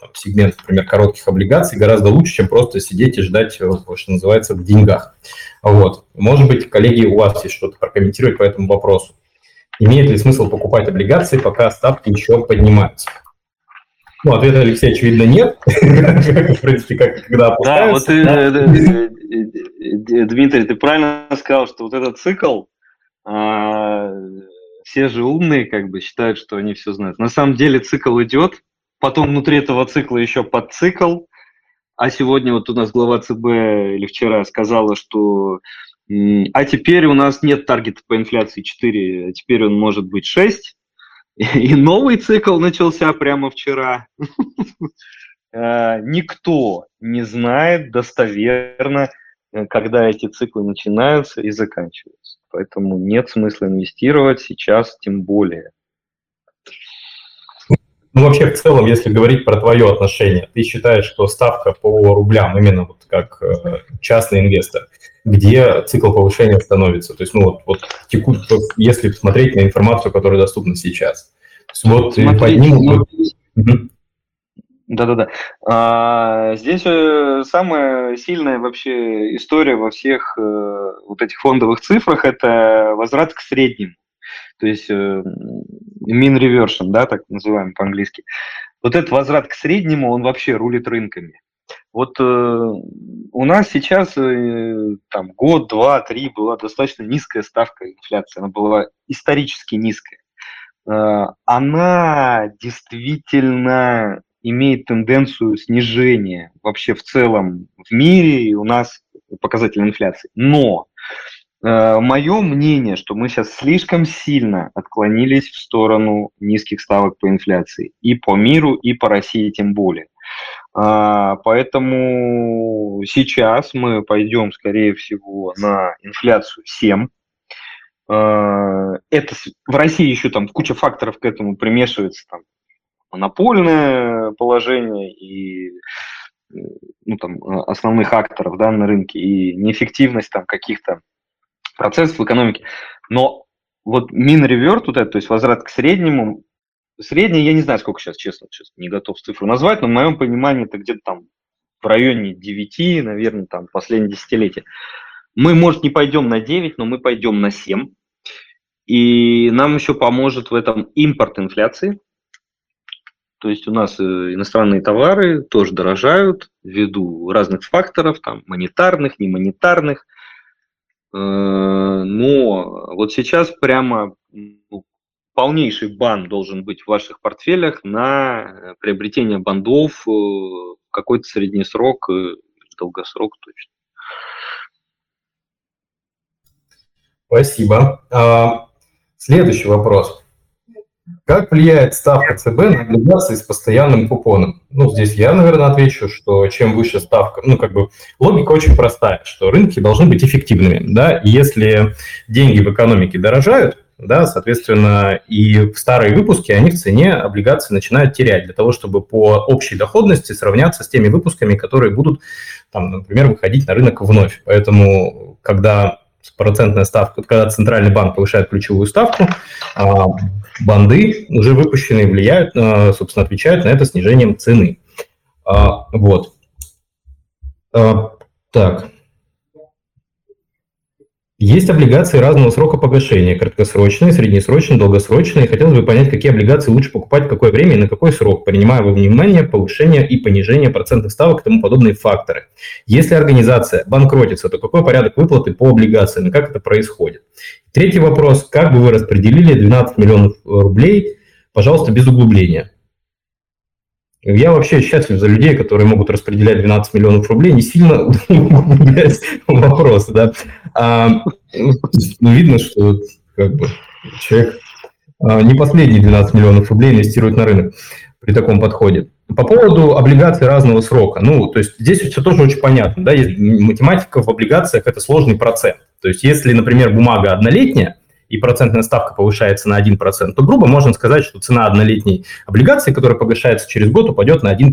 там, сегмент, например, коротких облигаций, гораздо лучше, чем просто сидеть и ждать, э, что называется, в деньгах. Вот. Может быть, коллеги, у вас есть что-то прокомментировать по этому вопросу. Имеет ли смысл покупать облигации, пока ставки еще поднимаются? Ну, ответа Алексея, очевидно, нет. В принципе, как когда Да, вот Дмитрий, ты правильно сказал, что вот этот цикл, а, все же умные как бы считают, что они все знают. На самом деле цикл идет, потом внутри этого цикла еще подцикл, а сегодня вот у нас глава ЦБ или вчера сказала, что а теперь у нас нет таргета по инфляции 4, а теперь он может быть 6. И новый цикл начался прямо вчера. Э, никто не знает достоверно, э, когда эти циклы начинаются и заканчиваются. Поэтому нет смысла инвестировать сейчас тем более. Ну, вообще, в целом, если говорить про твое отношение, ты считаешь, что ставка по рублям, именно вот как э, частный инвестор, где цикл повышения становится? То есть, ну, вот, вот текут, если посмотреть на информацию, которая доступна сейчас. Вот Смотрите, поднимут... Ну, да-да-да. А, здесь э, самая сильная вообще история во всех э, вот этих фондовых цифрах – это возврат к средним. То есть э, mean reversion, да, так называемый по-английски. Вот этот возврат к среднему, он вообще рулит рынками. Вот э, у нас сейчас э, там год, два, три была достаточно низкая ставка инфляции, она была исторически низкая. Э, она действительно имеет тенденцию снижения вообще в целом в мире, и у нас показатель инфляции. Но э, мое мнение, что мы сейчас слишком сильно отклонились в сторону низких ставок по инфляции. И по миру, и по России тем более. А, поэтому сейчас мы пойдем, скорее всего, на инфляцию 7. А, это в России еще там куча факторов к этому примешивается, там монопольное положение и ну, там, основных акторов да, на рынке и неэффективность там, каких-то процессов в экономике. Но вот мин реверт, вот это, то есть возврат к среднему, средний, я не знаю, сколько сейчас, честно, сейчас не готов цифру назвать, но в моем понимании это где-то там в районе 9, наверное, там последнее десятилетие. Мы, может, не пойдем на 9, но мы пойдем на 7. И нам еще поможет в этом импорт инфляции, то есть у нас э, иностранные товары тоже дорожают ввиду разных факторов, там, монетарных, немонетарных. Э, но вот сейчас прямо ну, полнейший бан должен быть в ваших портфелях на приобретение бандов э, в какой-то средний срок, долгосрок точно. Спасибо. А, следующий вопрос. Как влияет ставка ЦБ на облигации с постоянным купоном? Ну, здесь я, наверное, отвечу, что чем выше ставка, ну, как бы логика очень простая, что рынки должны быть эффективными, да, и если деньги в экономике дорожают, да, соответственно, и в старые выпуски они в цене облигаций начинают терять для того, чтобы по общей доходности сравняться с теми выпусками, которые будут, там, например, выходить на рынок вновь. Поэтому, когда процентная ставка, когда центральный банк повышает ключевую ставку, а, банды уже выпущенные влияют, собственно, отвечают на это снижением цены. А, вот. А, так. Есть облигации разного срока погашения, краткосрочные, среднесрочные, долгосрочные. Хотелось бы понять, какие облигации лучше покупать, в какое время и на какой срок, принимая во внимание повышение и понижение процентных ставок и тому подобные факторы. Если организация банкротится, то какой порядок выплаты по облигациям и как это происходит? Третий вопрос. Как бы вы распределили 12 миллионов рублей, пожалуйста, без углубления? Я вообще счастлив за людей, которые могут распределять 12 миллионов рублей, не сильно углубляясь вопрос, да. А, ну, видно, что как бы человек а, не последние 12 миллионов рублей инвестирует на рынок при таком подходе. По поводу облигаций разного срока, ну, то есть здесь все тоже очень понятно, да, есть математика в облигациях – это сложный процент. То есть если, например, бумага однолетняя, и процентная ставка повышается на 1%, то грубо можно сказать, что цена однолетней облигации, которая погашается через год, упадет на 1%.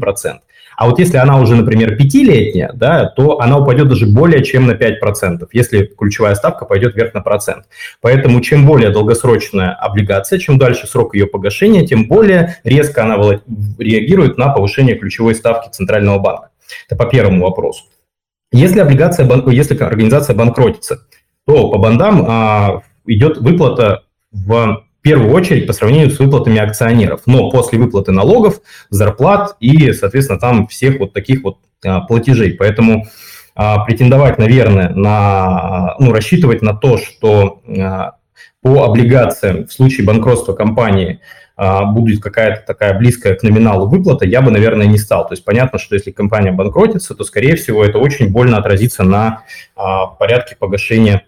А вот если она уже, например, пятилетняя, да, то она упадет даже более чем на 5%, если ключевая ставка пойдет вверх на процент. Поэтому чем более долгосрочная облигация, чем дальше срок ее погашения, тем более резко она реагирует на повышение ключевой ставки Центрального банка. Это по первому вопросу. Если облигация, если организация банкротится, то по бандам а, идет выплата в первую очередь по сравнению с выплатами акционеров, но после выплаты налогов, зарплат и, соответственно, там всех вот таких вот а, платежей. Поэтому а, претендовать, наверное, на, ну, рассчитывать на то, что а, по облигациям в случае банкротства компании будет какая-то такая близкая к номиналу выплата, я бы, наверное, не стал. То есть понятно, что если компания банкротится, то, скорее всего, это очень больно отразится на порядке погашения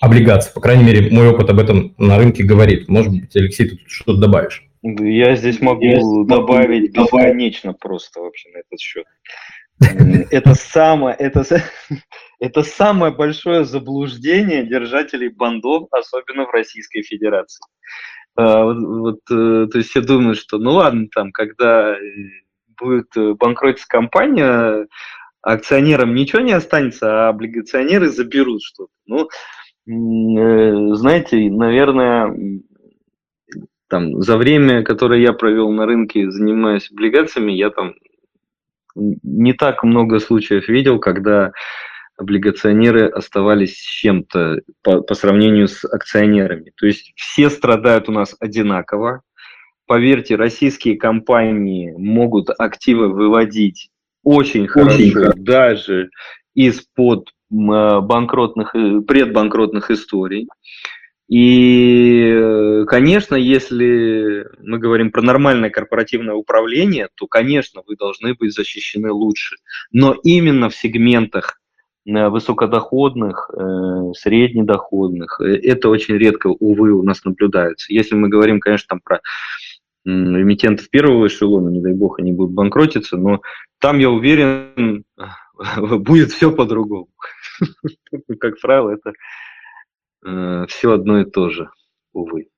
облигаций. По крайней мере, мой опыт об этом на рынке говорит. Может быть, Алексей, ты тут что-то добавишь? Я здесь могу Я добавить бесконечно просто вообще на этот счет. Это самое, это, это самое большое заблуждение держателей бандов, особенно в Российской Федерации. А, вот, вот, э, то есть я думаю, что ну ладно, там, когда э, будет э, банкротиться компания, акционерам ничего не останется, а облигационеры заберут что-то. Ну, знаете, наверное, там, за время, которое я провел на рынке, занимаясь облигациями, я там не так много случаев видел, когда облигационеры оставались с чем-то по, по сравнению с акционерами. То есть все страдают у нас одинаково. Поверьте, российские компании могут активы выводить очень, очень хорошо, хорошо, даже из-под Э, банкротных, предбанкротных историй. И, конечно, если мы говорим про нормальное корпоративное управление, то, конечно, вы должны быть защищены лучше. Но именно в сегментах э, высокодоходных, э, среднедоходных, это очень редко, увы, у нас наблюдается. Если мы говорим, конечно, там про эмитентов первого эшелона, не дай бог, они будут банкротиться, но там, я уверен, будет все по-другому. Как правило, это э, все одно и то же, увы.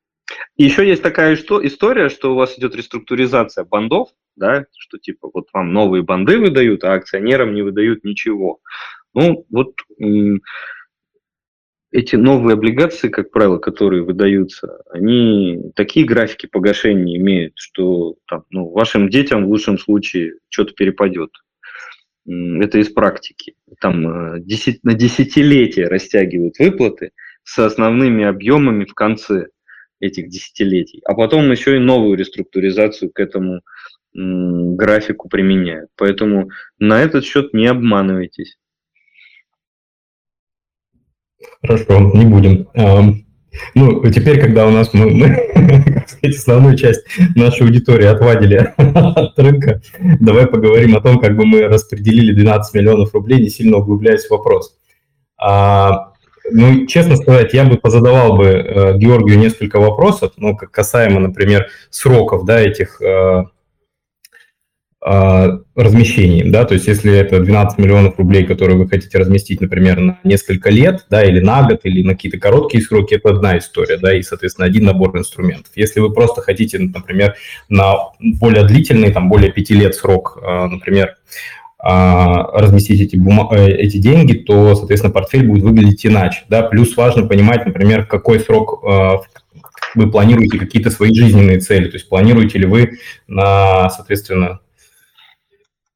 Еще есть такая что, история, что у вас идет реструктуризация бандов, да, что типа вот вам новые банды выдают, а акционерам не выдают ничего. Ну, вот эти новые облигации, как правило, которые выдаются, они такие графики погашения имеют, что там, ну, вашим детям в лучшем случае что-то перепадет это из практики, там э, на десятилетия растягивают выплаты с основными объемами в конце этих десятилетий, а потом еще и новую реструктуризацию к этому графику применяют. Поэтому на этот счет не обманывайтесь. Хорошо, не будем. Ну, теперь, когда у нас мы, мы как сказать, основную часть нашей аудитории отвадили от рынка, давай поговорим о том, как бы мы распределили 12 миллионов рублей, не сильно углубляясь в вопрос. А, ну, честно сказать, я бы позадавал бы э, Георгию несколько вопросов, ну, как касаемо, например, сроков, да, этих э, а, размещений, да, то есть если это 12 миллионов рублей, которые вы хотите разместить, например, на несколько лет, да, или на год, или на какие-то короткие сроки, это одна история, да, и, соответственно, один набор инструментов. Если вы просто хотите, например, на более длительный, там, более пяти лет срок, а, например, а, разместить эти, бума- э, эти деньги, то, соответственно, портфель будет выглядеть иначе, да, плюс важно понимать, например, какой срок вы планируете какие-то свои жизненные цели, то есть планируете ли вы на, соответственно,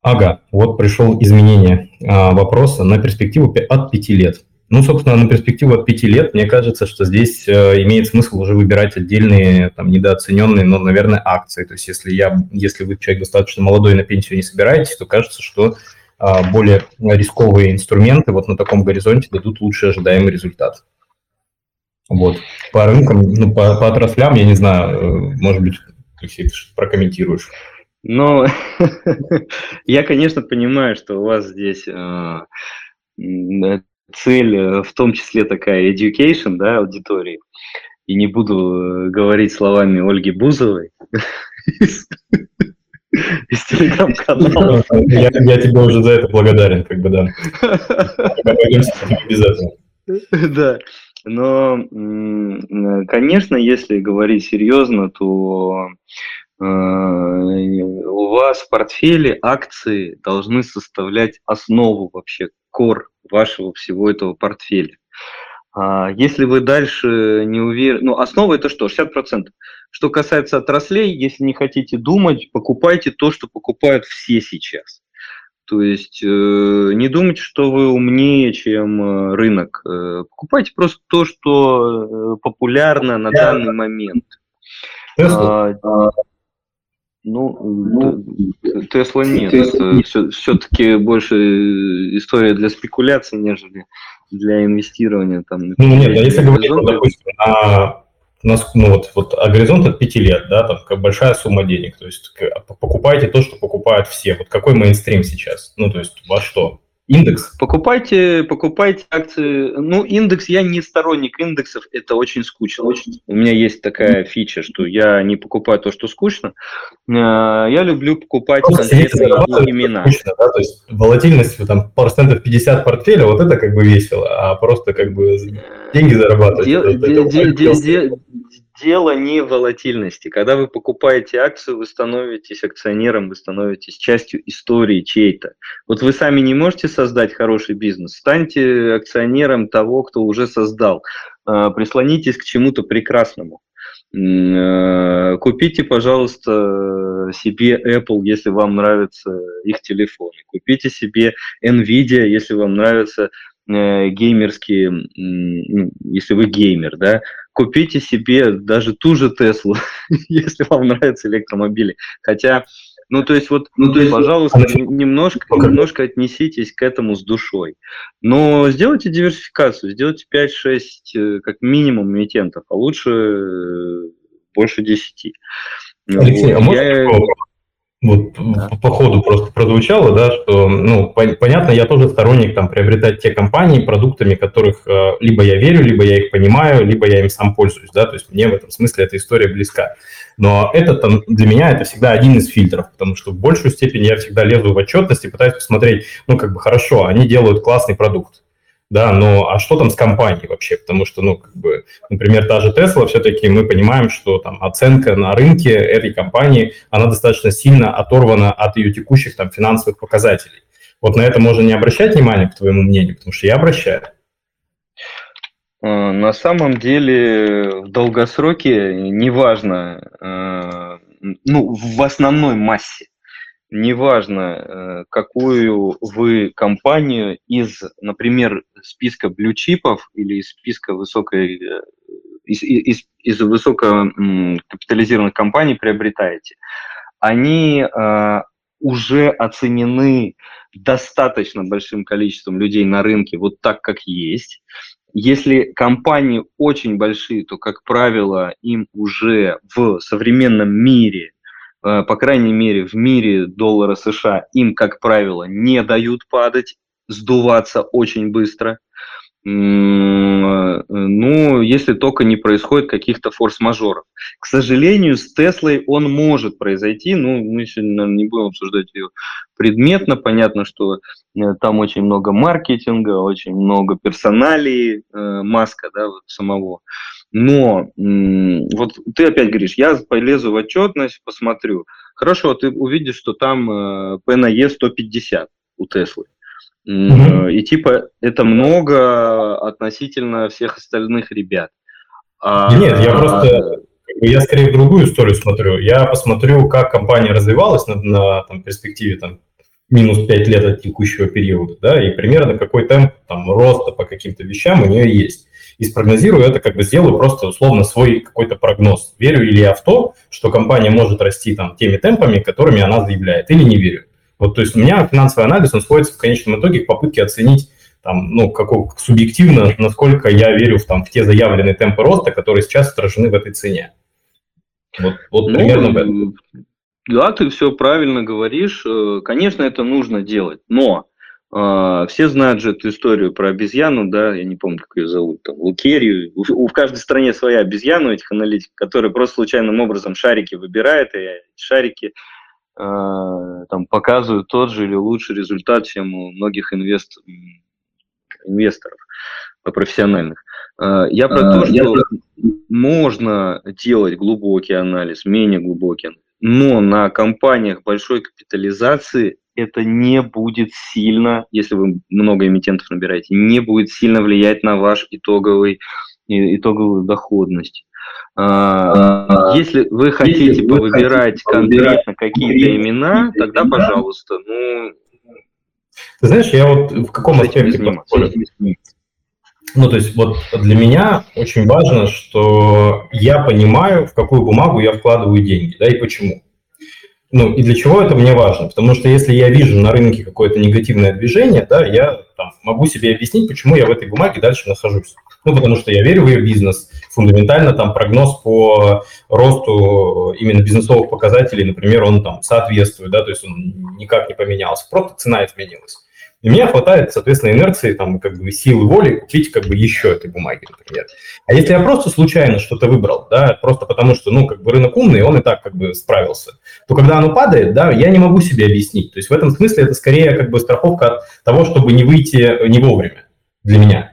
Ага, вот пришел изменение а, вопроса на перспективу от 5 лет. Ну, собственно, на перспективу от 5 лет, мне кажется, что здесь э, имеет смысл уже выбирать отдельные, там, недооцененные, но, наверное, акции. То есть, если, я, если вы человек достаточно молодой на пенсию не собираетесь, то кажется, что а, более рисковые инструменты вот на таком горизонте дадут лучший ожидаемый результат. Вот. По рынкам, ну, по, по отраслям, я не знаю, э, может быть, Алексей, ты что прокомментируешь. Ну, я, конечно, понимаю, что у вас здесь э, цель, э, в том числе такая education, да, аудитории. И не буду э, говорить словами Ольги Бузовой из телеграм-канала. Я, я тебе уже за это благодарен, как бы, да. Этого. Да. Но, конечно, если говорить серьезно, то у вас в портфеле акции должны составлять основу вообще, кор вашего всего этого портфеля. А если вы дальше не уверены, ну, основа это что, 60%. Что касается отраслей, если не хотите думать, покупайте то, что покупают все сейчас. То есть э, не думайте, что вы умнее, чем э, рынок. Э, покупайте просто то, что э, популярно на данный момент. А, ну, ну, Тесла нет. Это все, все-таки больше история для спекуляции, нежели для инвестирования. Там, ну, нет, а если говорить, допустим, на нас, ну вот, вот а горизонт от 5 лет, да, там как большая сумма денег, то есть покупайте то, что покупают все. Вот какой мейнстрим сейчас? Ну, то есть во что? Индекс? Покупайте, покупайте акции. Ну, индекс, я не сторонник индексов, это очень скучно. Очень. У меня есть такая фича, что я не покупаю то, что скучно. Э, я люблю покупать ну, конкретные имена. Скучно, да? То есть волатильность там процентов 50 портфеля, вот это как бы весело, а просто как бы деньги зарабатывать. Де, де, де, де, дело не в волатильности. Когда вы покупаете акцию, вы становитесь акционером, вы становитесь частью истории чьей-то. Вот вы сами не можете создать хороший бизнес, станьте акционером того, кто уже создал. А, прислонитесь к чему-то прекрасному. Э, купите, пожалуйста, себе Apple, если вам нравятся их телефоны. Купите себе Nvidia, если вам нравятся э, геймерские, ну, если вы геймер, да, купите себе даже ту же Теслу, если вам нравятся электромобили. Хотя, ну то есть вот, ну, то есть, пожалуйста, немножко, немножко отнеситесь к этому с душой. Но сделайте диверсификацию, сделайте 5-6 э, как минимум эмитентов, а лучше э, больше 10. Алексей, вот. а можно я вот да. по ходу просто прозвучало, да, что, ну, по- понятно, я тоже сторонник там приобретать те компании, продуктами которых э, либо я верю, либо я их понимаю, либо я им сам пользуюсь, да, то есть мне в этом смысле эта история близка. Но это там для меня это всегда один из фильтров, потому что в большую степень я всегда лезу в отчетность и пытаюсь посмотреть, ну, как бы хорошо, они делают классный продукт, да, но а что там с компанией вообще? Потому что, ну, как бы, например, та же Tesla, все-таки мы понимаем, что там оценка на рынке этой компании, она достаточно сильно оторвана от ее текущих там финансовых показателей. Вот на это можно не обращать внимания, по твоему мнению, потому что я обращаю. Э, на самом деле в долгосроке неважно, э, ну, в основной массе, неважно, э, какую вы компанию из, например, списка блючипов или из списка высокой, э, из, из, из высококапитализированных компаний приобретаете, они э, уже оценены достаточно большим количеством людей на рынке вот так, как есть. Если компании очень большие, то, как правило, им уже в современном мире по крайней мере, в мире доллара США им, как правило, не дают падать, сдуваться очень быстро. Э, ну, если только не происходит каких-то форс-мажоров. К сожалению, с Теслой он может произойти. Ну, мы сегодня наверное, не будем обсуждать ее предметно. Понятно, что э, там очень много маркетинга, очень много персоналии Маска, да, вот самого. Но вот ты опять говоришь, я полезу в отчетность, посмотрю. Хорошо, ты увидишь, что там э, P на E 150 у Теслы. Mm-hmm. И типа это много относительно всех остальных ребят. А, Нет, я просто я скорее в другую историю смотрю. Я посмотрю, как компания развивалась на, на там, перспективе там, минус 5 лет от текущего периода, да, и примерно какой темп там, роста по каким-то вещам у нее есть и спрогнозирую это, как бы сделаю просто условно свой какой-то прогноз. Верю ли я в то, что компания может расти там теми темпами, которыми она заявляет, или не верю. Вот, то есть у меня финансовый анализ, он сводится в конечном итоге к попытке оценить там, ну, какого, субъективно, насколько я верю в, там, в те заявленные темпы роста, которые сейчас отражены в этой цене. Вот, вот ну, примерно в этом. Да, ты все правильно говоришь. Э, конечно, это нужно делать, но все знают же эту историю про обезьяну, да, я не помню, как ее зовут, там, Лукерию. У, в каждой стране своя обезьяна у этих аналитиков, которая просто случайным образом шарики выбирает, и шарики э, там показывают тот же или лучший результат, чем у многих инвест... инвесторов профессиональных. А, я про то, что можно делать глубокий анализ, менее глубокий, но на компаниях большой капитализации это не будет сильно, если вы много эмитентов набираете, не будет сильно влиять на ваш итоговый, итоговую доходность. А, если вы хотите если повыбирать хотите конкретно какие-то имена, тогда, пожалуйста, ну... Ты знаешь, я вот в каком аспекте ну, то есть вот для меня очень важно, что я понимаю, в какую бумагу я вкладываю деньги, да, и почему. Ну, и для чего это мне важно? Потому что если я вижу на рынке какое-то негативное движение, да, я там, могу себе объяснить, почему я в этой бумаге дальше нахожусь. Ну, потому что я верю в ее бизнес. Фундаментально там прогноз по росту именно бизнесовых показателей, например, он там соответствует, да, то есть он никак не поменялся, просто цена изменилась. И мне хватает, соответственно, инерции, там, как бы силы воли купить как бы еще этой бумаги, например. А если я просто случайно что-то выбрал, да, просто потому что, ну, как бы рынок умный, он и так как бы справился, то когда оно падает, да, я не могу себе объяснить. То есть в этом смысле это скорее как бы страховка от того, чтобы не выйти не вовремя для меня.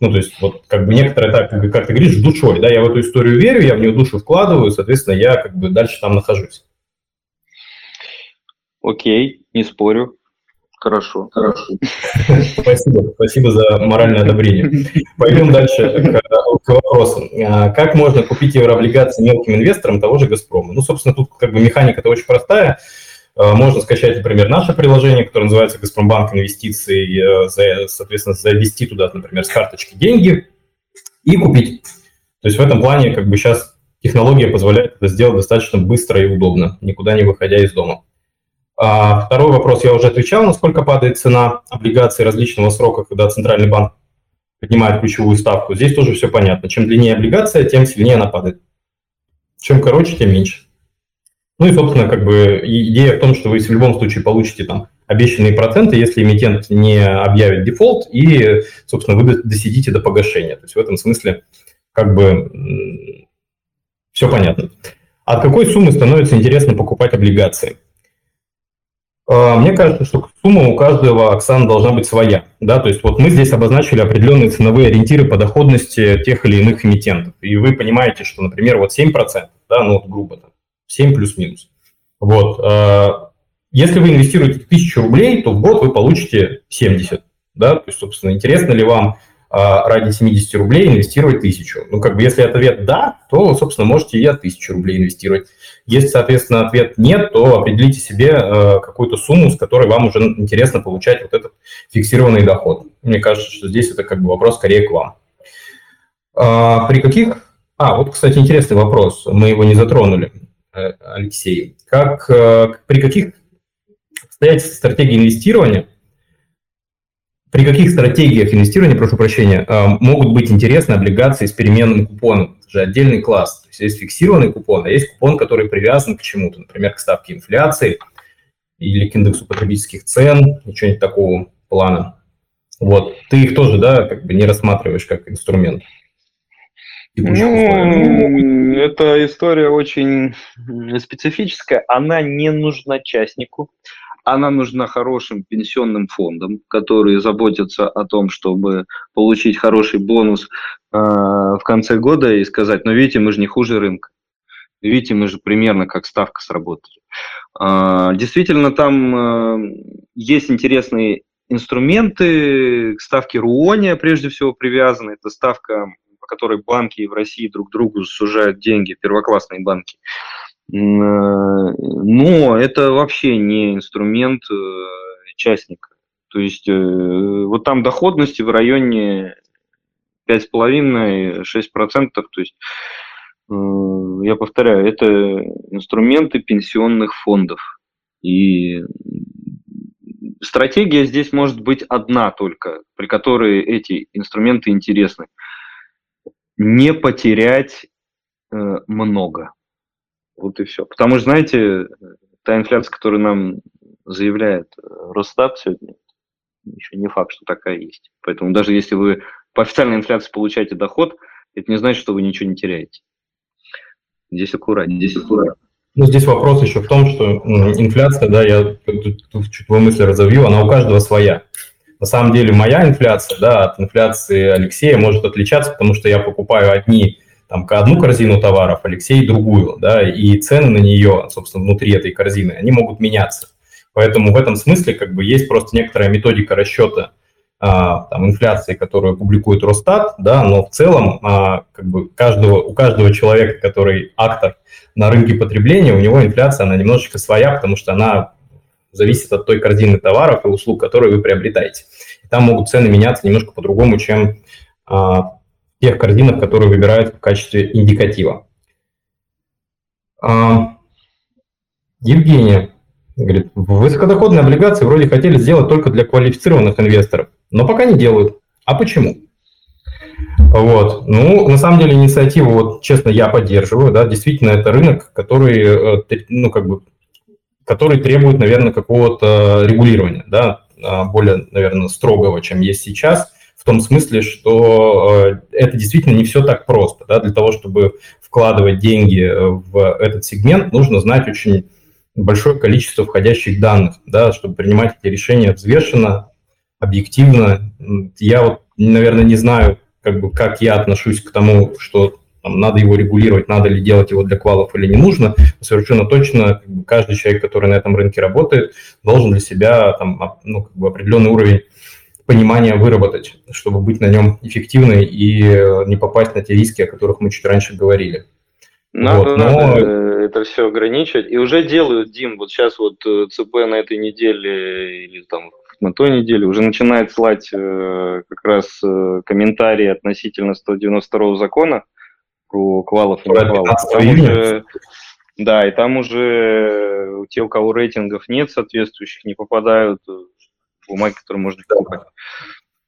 Ну, то есть вот как бы некоторые так, как ты говоришь, душой, да, я в эту историю верю, я в нее душу вкладываю, соответственно, я как бы дальше там нахожусь. Окей, не спорю. Хорошо. Хорошо. Спасибо. Спасибо за моральное одобрение. Пойдем дальше к, к вопросу. А, как можно купить еврооблигации мелким инвесторам того же «Газпрома»? Ну, собственно, тут как бы механика-то очень простая. А, можно скачать, например, наше приложение, которое называется «Газпромбанк инвестиции», э, соответственно, завести туда, например, с карточки деньги и купить. То есть в этом плане как бы сейчас технология позволяет это сделать достаточно быстро и удобно, никуда не выходя из дома. А второй вопрос я уже отвечал, насколько падает цена облигаций различного срока, когда Центральный банк поднимает ключевую ставку. Здесь тоже все понятно. Чем длиннее облигация, тем сильнее она падает. Чем короче, тем меньше. Ну и, собственно, как бы идея в том, что вы в любом случае получите там обещанные проценты, если эмитент не объявит дефолт, и, собственно, вы досидите до погашения. То есть в этом смысле как бы все понятно. От какой суммы становится интересно покупать облигации? А, мне кажется, что сумма у каждого Оксана должна быть своя. Да? То есть вот мы здесь обозначили определенные ценовые ориентиры по доходности тех или иных эмитентов. И вы понимаете, что, например, вот 7%, да, ну вот грубо, там, 7 плюс-минус. Вот. А, если вы инвестируете 1000 рублей, то в год вы получите 70. Да? То есть, собственно, интересно ли вам ради 70 рублей инвестировать 1000? Ну, как бы, если ответ «да», то, собственно, можете и от 1000 рублей инвестировать. Если, соответственно, ответ нет, то определите себе э, какую-то сумму, с которой вам уже интересно получать вот этот фиксированный доход. Мне кажется, что здесь это как бы вопрос скорее к вам. А, при каких... А, вот, кстати, интересный вопрос. Мы его не затронули, э, Алексей. Как, э, при каких обстоятельствах стратегии инвестирования при каких стратегиях инвестирования, прошу прощения, могут быть интересны облигации с переменным купоном? Это же отдельный класс есть есть фиксированный купон, а есть купон, который привязан к чему-то, например, к ставке инфляции или к индексу потребительских цен, ничего-нибудь такого плана. Вот. Ты их тоже, да, как бы не рассматриваешь как инструмент. Ну, эта история очень специфическая. Она не нужна частнику. Она нужна хорошим пенсионным фондам, которые заботятся о том, чтобы получить хороший бонус э, в конце года и сказать, ну видите, мы же не хуже рынка. Видите, мы же примерно как ставка сработали. Э, действительно, там э, есть интересные инструменты, ставки Руония прежде всего привязаны. Это ставка, по которой банки в России друг другу сужают деньги, первоклассные банки. Э, но это вообще не инструмент э, частника. То есть э, вот там доходности в районе 5,5-6%. То есть, я повторяю, это инструменты пенсионных фондов. И стратегия здесь может быть одна только, при которой эти инструменты интересны. Не потерять много. Вот и все. Потому что, знаете, та инфляция, которую нам заявляет э, Росстат сегодня, еще не факт, что такая есть. Поэтому даже если вы по официальной инфляции получаете доход, это не значит, что вы ничего не теряете. Здесь аккуратнее. Здесь аккуратнее. Ну, здесь вопрос еще в том, что инфляция, да, я тут чуть твою мысль разовью, она у каждого своя. на самом деле моя инфляция да, от инфляции Алексея может отличаться, потому что я покупаю одни там, одну корзину товаров, Алексей другую, да, и цены на нее, собственно, внутри этой корзины, они могут меняться. Поэтому в этом смысле как бы есть просто некоторая методика расчета а, там, инфляции, которую публикует Росстат, да, но в целом а, как бы каждого, у каждого человека, который актор на рынке потребления, у него инфляция, она немножечко своя, потому что она зависит от той корзины товаров и услуг, которые вы приобретаете. И там могут цены меняться немножко по-другому, чем а, тех корзинах, которые выбирают в качестве индикатива. А, Евгения говорит, высокодоходные облигации вроде хотели сделать только для квалифицированных инвесторов, но пока не делают. А почему? Вот. Ну, на самом деле инициативу, вот, честно, я поддерживаю, да, действительно, это рынок, который, э, ну, как бы, который требует, наверное, какого-то регулирования, да, а, более, наверное, строгого, чем есть сейчас, в том смысле, что э, это действительно не все так просто, да, для того, чтобы вкладывать деньги в этот сегмент, нужно знать очень большое количество входящих данных, да, чтобы принимать эти решения взвешенно, объективно. Я вот, наверное, не знаю, как, бы, как я отношусь к тому, что там, надо его регулировать, надо ли делать его для квалов или не нужно. Совершенно точно как бы, каждый человек, который на этом рынке работает, должен для себя там, ну, как бы определенный уровень понимания выработать, чтобы быть на нем эффективной и э, не попасть на те риски, о которых мы чуть раньше говорили. Надо, вот, но... надо это все ограничивать. И уже делают, Дим, вот сейчас вот э, ЦП на этой неделе или там на той неделе уже начинает слать э, как раз э, комментарии относительно 192 закона про квалов и не квалов. Там уже, да, и там уже те, у кого рейтингов нет соответствующих, не попадают в бумаги, которые можно покупать.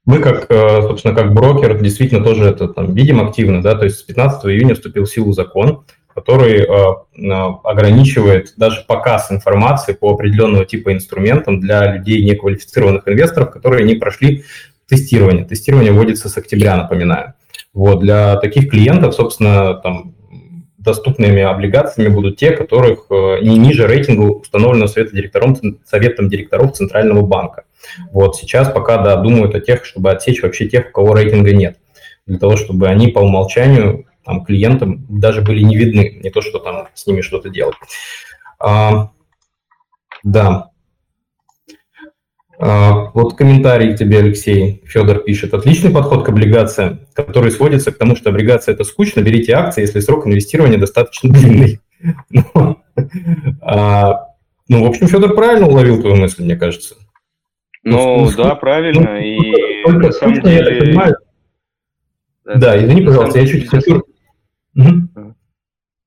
Мы, как, э, собственно, как брокер, действительно тоже это там видим активно, да, то есть с 15 июня вступил в силу закон, который э, э, ограничивает даже показ информации по определенного типа инструментам для людей неквалифицированных инвесторов, которые не прошли тестирование. Тестирование вводится с октября, напоминаю. Вот, для таких клиентов, собственно, там, доступными облигациями будут те, которых не ниже рейтинга, установленного Советом директоров, Советом директоров Центрального банка. Вот сейчас пока да, думают о тех, чтобы отсечь вообще тех, у кого рейтинга нет, для того, чтобы они по умолчанию там, клиентам даже были не видны, не то, что там с ними что-то делать. А, да. А, вот комментарий тебе, Алексей. Федор пишет. Отличный подход к облигациям, который сводится к тому, что облигация – это скучно, берите акции, если срок инвестирования достаточно длинный. Ну, а, ну, в общем, Федор правильно уловил твою мысль, мне кажется. Ну, да, правильно. И на самом деле... Да, извини, пожалуйста, я чуть цензуру. Угу.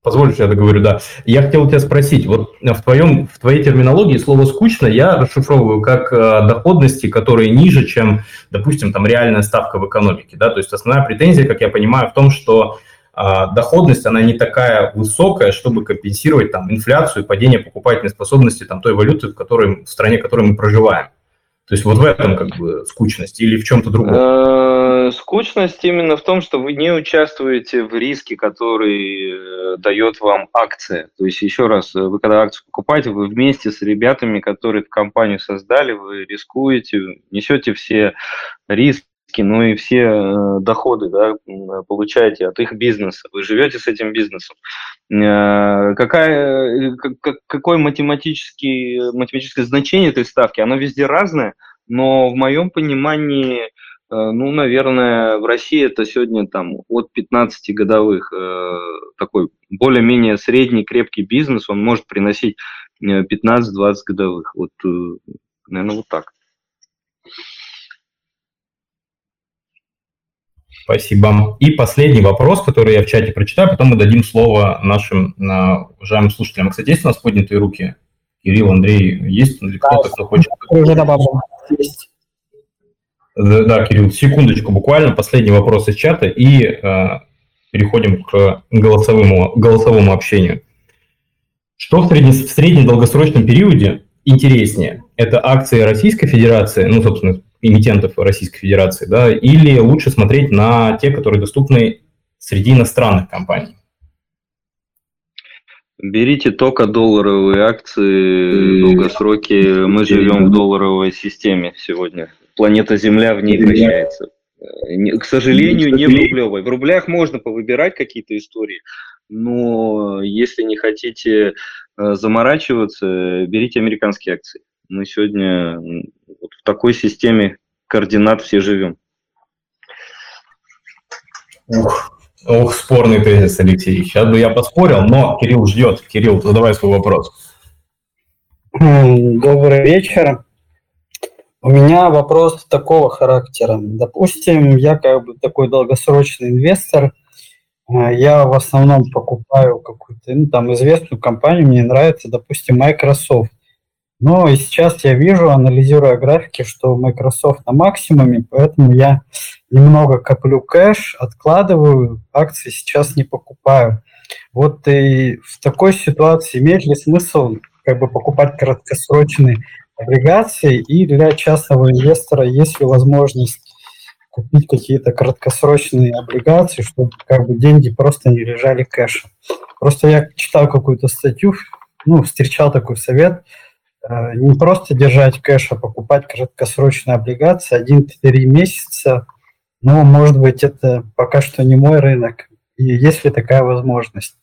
Позволишь, я договорю, да. Я хотел у тебя спросить, вот в, твоем, в твоей терминологии слово «скучно» я расшифровываю как э, доходности, которые ниже, чем, допустим, там реальная ставка в экономике, да, то есть основная претензия, как я понимаю, в том, что э, доходность, она не такая высокая, чтобы компенсировать там инфляцию и падение покупательной способности там той валюты, в, которой, в стране, в которой мы проживаем. То есть вот в этом как бы скучность или в чем-то другом? Э, скучность именно в том, что вы не участвуете в риске, который э, дает вам акция. То есть еще раз, э, вы когда акцию покупаете, вы вместе с ребятами, которые компанию создали, вы рискуете, несете все риски ну и все э, доходы да, получаете от их бизнеса, вы живете с этим бизнесом. Э, какая, как, какое математический, математическое значение этой ставки? Оно везде разное, но в моем понимании, э, ну, наверное, в России это сегодня там от 15 годовых э, такой более-менее средний крепкий бизнес, он может приносить 15-20 годовых. Вот, э, наверное, вот так. Спасибо. И последний вопрос, который я в чате прочитаю, потом мы дадим слово нашим uh, уважаемым слушателям. Кстати, есть у нас поднятые руки? Кирилл, Андрей, есть или кто-то, кто хочет? Уже добавлено. Есть. Да, да, Кирилл, секундочку, буквально последний вопрос из чата и э, переходим к голосовому, голосовому общению. Что в, средне, в среднем долгосрочном периоде интереснее? Это акции Российской Федерации, ну, собственно, эмитентов Российской Федерации, да, или лучше смотреть на те, которые доступны среди иностранных компаний? Берите только долларовые акции, долгосроки. Мы живем в долларовой системе сегодня. планета Земля в ней вращается. К сожалению, не в рублевой. В рублях можно повыбирать какие-то истории, но если не хотите заморачиваться, берите американские акции. Мы сегодня вот в такой системе координат все живем. Ух, ух, спорный тезис, Алексей. Сейчас бы я поспорил, но Кирилл ждет. Кирилл, задавай свой вопрос. Добрый вечер. У меня вопрос такого характера. Допустим, я как бы такой долгосрочный инвестор, э, я в основном покупаю какую-то ну, там известную компанию, мне нравится, допустим, Microsoft. Но и сейчас я вижу, анализируя графики, что Microsoft на максимуме, поэтому я немного коплю кэш, откладываю, акции сейчас не покупаю. Вот и в такой ситуации имеет ли смысл как бы покупать краткосрочные облигации и для частного инвестора есть ли возможность купить какие-то краткосрочные облигации, чтобы как бы деньги просто не лежали кэшем. Просто я читал какую-то статью, ну, встречал такой совет – не просто держать кэш, а покупать краткосрочные облигации 1-3 месяца. Но, может быть, это пока что не мой рынок. И есть ли такая возможность?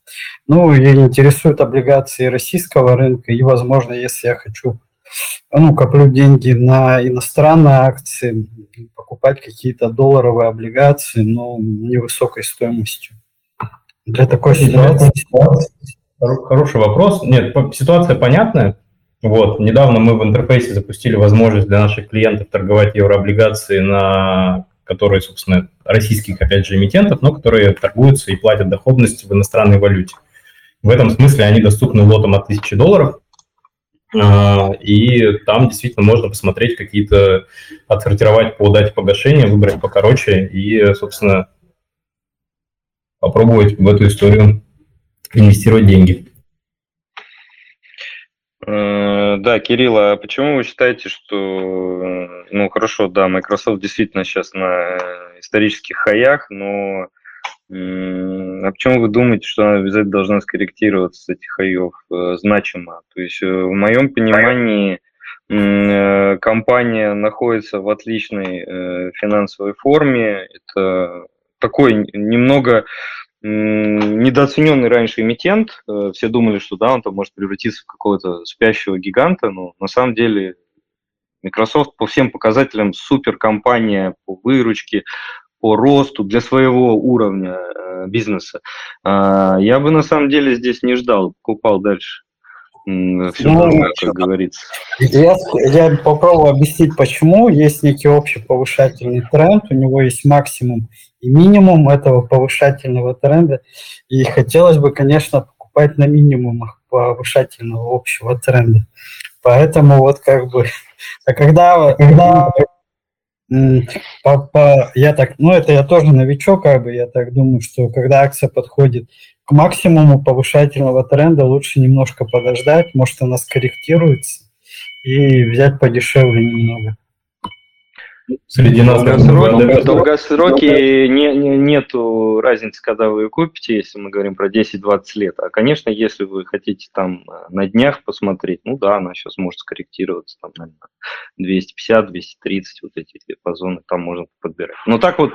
Ну, и интересуют облигации российского рынка. И, возможно, если я хочу, ну, коплю деньги на иностранные акции, покупать какие-то долларовые облигации, но невысокой стоимостью. Для такой ситуации... Хороший вопрос. Нет, ситуация понятная. Вот. Недавно мы в интерфейсе запустили возможность для наших клиентов торговать еврооблигации на которые, собственно, российских, опять же, эмитентов, но которые торгуются и платят доходность в иностранной валюте. В этом смысле они доступны лотом от 1000 долларов, а, и там действительно можно посмотреть какие-то, отсортировать по дате погашения, выбрать покороче и, собственно, попробовать в эту историю инвестировать деньги. Э, да, Кирилл, а почему вы считаете, что, э, ну хорошо, да, Microsoft действительно сейчас на э, исторических хаях, но а почему вы думаете, что она обязательно должна скорректироваться с этих хаев значимо? То есть в моем понимании компания находится в отличной финансовой форме. Это такой немного недооцененный раньше эмитент. Э, все думали, что да, он там может превратиться в какого-то спящего гиганта, но на самом деле Microsoft по всем показателям суперкомпания по выручке, по росту для своего уровня э, бизнеса. Э, я бы на самом деле здесь не ждал, покупал дальше. Все ну, должно, как говорится. Я, я попробую объяснить, почему. Есть некий общий повышательный тренд, у него есть максимум и минимум этого повышательного тренда. И хотелось бы, конечно, покупать на минимумах повышательного общего тренда. Поэтому вот как бы, а когда, когда по, по, я так, ну это я тоже новичок, как бы, я так думаю, что когда акция подходит к максимуму повышательного тренда, лучше немножко подождать, может она скорректируется и взять подешевле немного. Среди нас долгосроки, долгосроки не, не, нету разницы, когда вы купите, если мы говорим про 10-20 лет. А, конечно, если вы хотите там э, на днях посмотреть, ну да, она сейчас может скорректироваться там на 250, 230, вот эти диапазоны там можно подбирать. Но так вот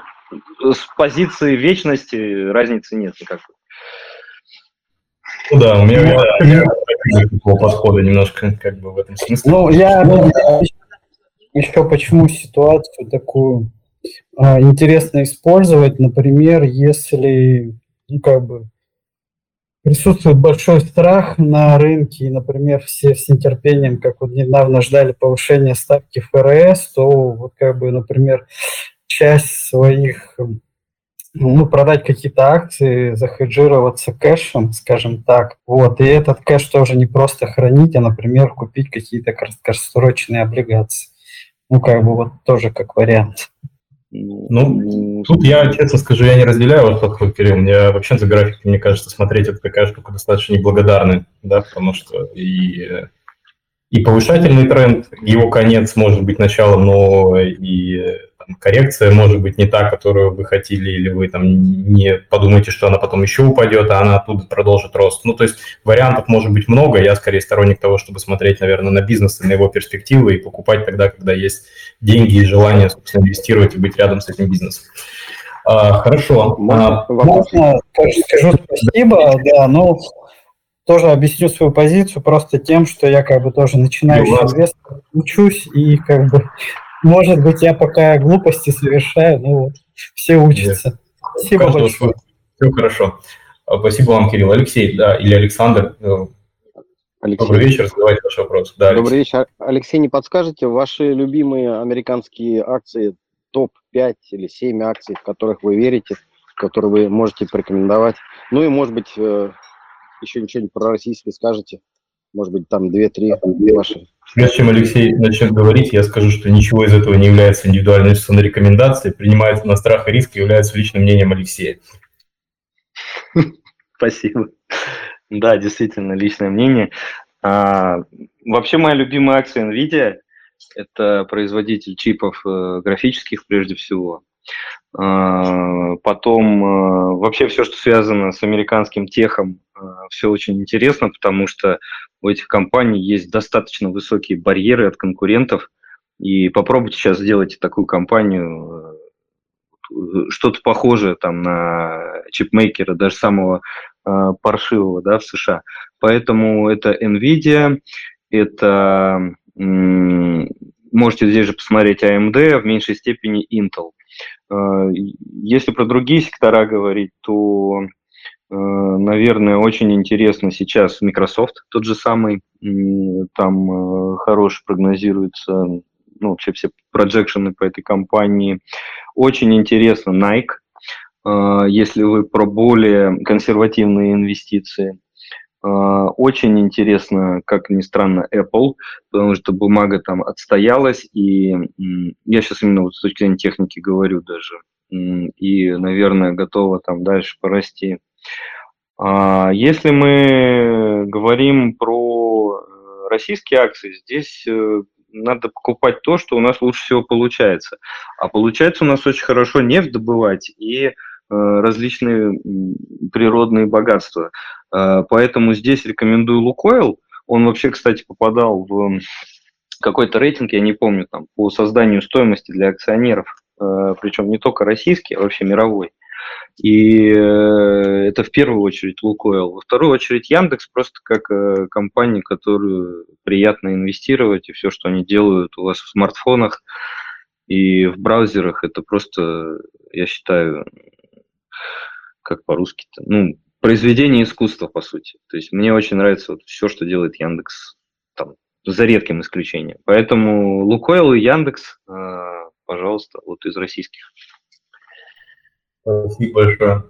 с позиции вечности разницы нет никакой. Ну да, у меня, у меня подхода немножко как бы в этом смысле. Ну, я еще почему ситуацию такую а, интересно использовать, например, если, ну, как бы, присутствует большой страх на рынке, и, например, все с нетерпением, как вот недавно ждали повышения ставки ФРС, то вот как бы, например, часть своих, ну, продать какие-то акции, захеджироваться кэшем, скажем так, вот, и этот кэш тоже не просто хранить, а, например, купить какие-то краткосрочные облигации. Ну, как бы вот тоже как вариант. Ну, тут я, честно скажу, я не разделяю ваш подход, Кирилл. Мне вообще за графики, мне кажется, смотреть это такая штука достаточно неблагодарная, да, потому что и, и повышательный тренд, его конец может быть началом, но и коррекция может быть не та, которую вы хотели, или вы там не подумаете, что она потом еще упадет, а она оттуда продолжит рост. Ну, то есть вариантов может быть много. Я скорее сторонник того, чтобы смотреть, наверное, на бизнес и на его перспективы и покупать тогда, когда есть деньги и желание, собственно, инвестировать и быть рядом с этим бизнесом. А, хорошо. Можно, а, можно скажу спасибо, да, но тоже объясню свою позицию просто тем, что я как бы тоже начинающий инвестор, учусь, и как бы, может быть, я пока глупости совершаю, но вот все учатся. Спасибо Каждого большое. Все хорошо. А, спасибо вам, Кирилл. Алексей, да, или Александр, э, Алексей. Добрый вечер, задавайте ваш вопрос. Да, Добрый Алексей. вечер. Алексей, не подскажете, ваши любимые американские акции, топ-5 или 7 акций, в которых вы верите, которые вы можете порекомендовать? Ну и, может быть, э, еще ничего-нибудь про российские скажете? Может быть, там 2-3 ваши. Прежде чем Алексей начнет говорить, я скажу, что ничего из этого не является индивидуальной инвестиционной рекомендацией, принимается на страх и риск и является личным мнением Алексея. Спасибо. Да, действительно, личное мнение. А, вообще, моя любимая акция NVIDIA – это производитель чипов э, графических прежде всего. А, потом э, вообще все, что связано с американским техом, все очень интересно, потому что у этих компаний есть достаточно высокие барьеры от конкурентов. И попробуйте сейчас сделать такую компанию, что-то похожее там на чипмейкера, даже самого э, паршивого да, в США. Поэтому это NVIDIA, это можете здесь же посмотреть AMD, в меньшей степени Intel. Э, если про другие сектора говорить, то, э, наверное, очень интересно сейчас Microsoft, тот же самый, там э, хороший прогнозируется, ну, вообще все проекшены по этой компании. Очень интересно Nike, если вы про более консервативные инвестиции. Очень интересно, как ни странно, Apple, потому что бумага там отстоялась, и я сейчас именно вот с точки зрения техники говорю даже, и, наверное, готова там дальше порасти. А, если мы говорим про э, российские акции, здесь э, надо покупать то, что у нас лучше всего получается. А получается у нас очень хорошо нефть добывать и Э, различные природные богатства. Э, поэтому здесь рекомендую Лукойл. Он вообще, кстати, попадал в какой-то рейтинг, я не помню, там, по созданию стоимости для акционеров, причем не только российский, а вообще мировой. И это в первую очередь Лукойл. Во вторую очередь Яндекс просто как компания, которую приятно инвестировать, и все, что они делают у вас в смартфонах и в браузерах, это просто, я считаю, как по-русски-то, ну, произведение искусства, по сути. То есть мне очень нравится вот все, что делает Яндекс, там, за редким исключением. Поэтому Лукойл и Яндекс, э, пожалуйста, вот из российских. Спасибо большое.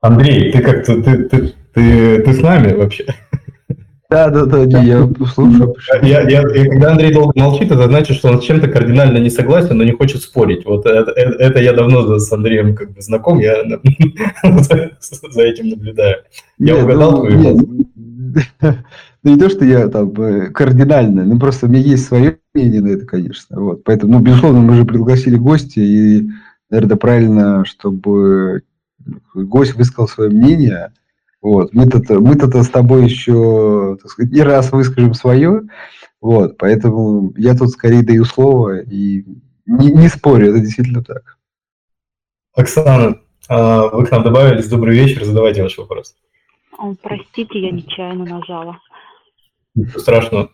Андрей, ты как-то ты, ты, ты, ты с нами вообще? Да, да, да, не, я слушаю. Я, я, я, когда Андрей долго молчит, это значит, что он с чем-то кардинально не согласен, но не хочет спорить. Вот это, это, это я давно с Андреем как бы знаком, я за этим наблюдаю. Я нет, угадал ну, твою ну, не то, что я там э, кардинально, ну просто у меня есть свое мнение на это, конечно. Вот. Поэтому, ну, безусловно, мы же пригласили гостя, и, наверное, правильно, чтобы гость высказал свое мнение, вот. Мы-то, мы-то с тобой еще, так сказать, не раз выскажем свое. Вот. Поэтому я тут скорее даю слово и не, не спорю, это действительно так. Оксана, а, вы к нам добавились. Добрый вечер, задавайте ваш вопрос. Простите, я нечаянно нажала. Ничего страшного.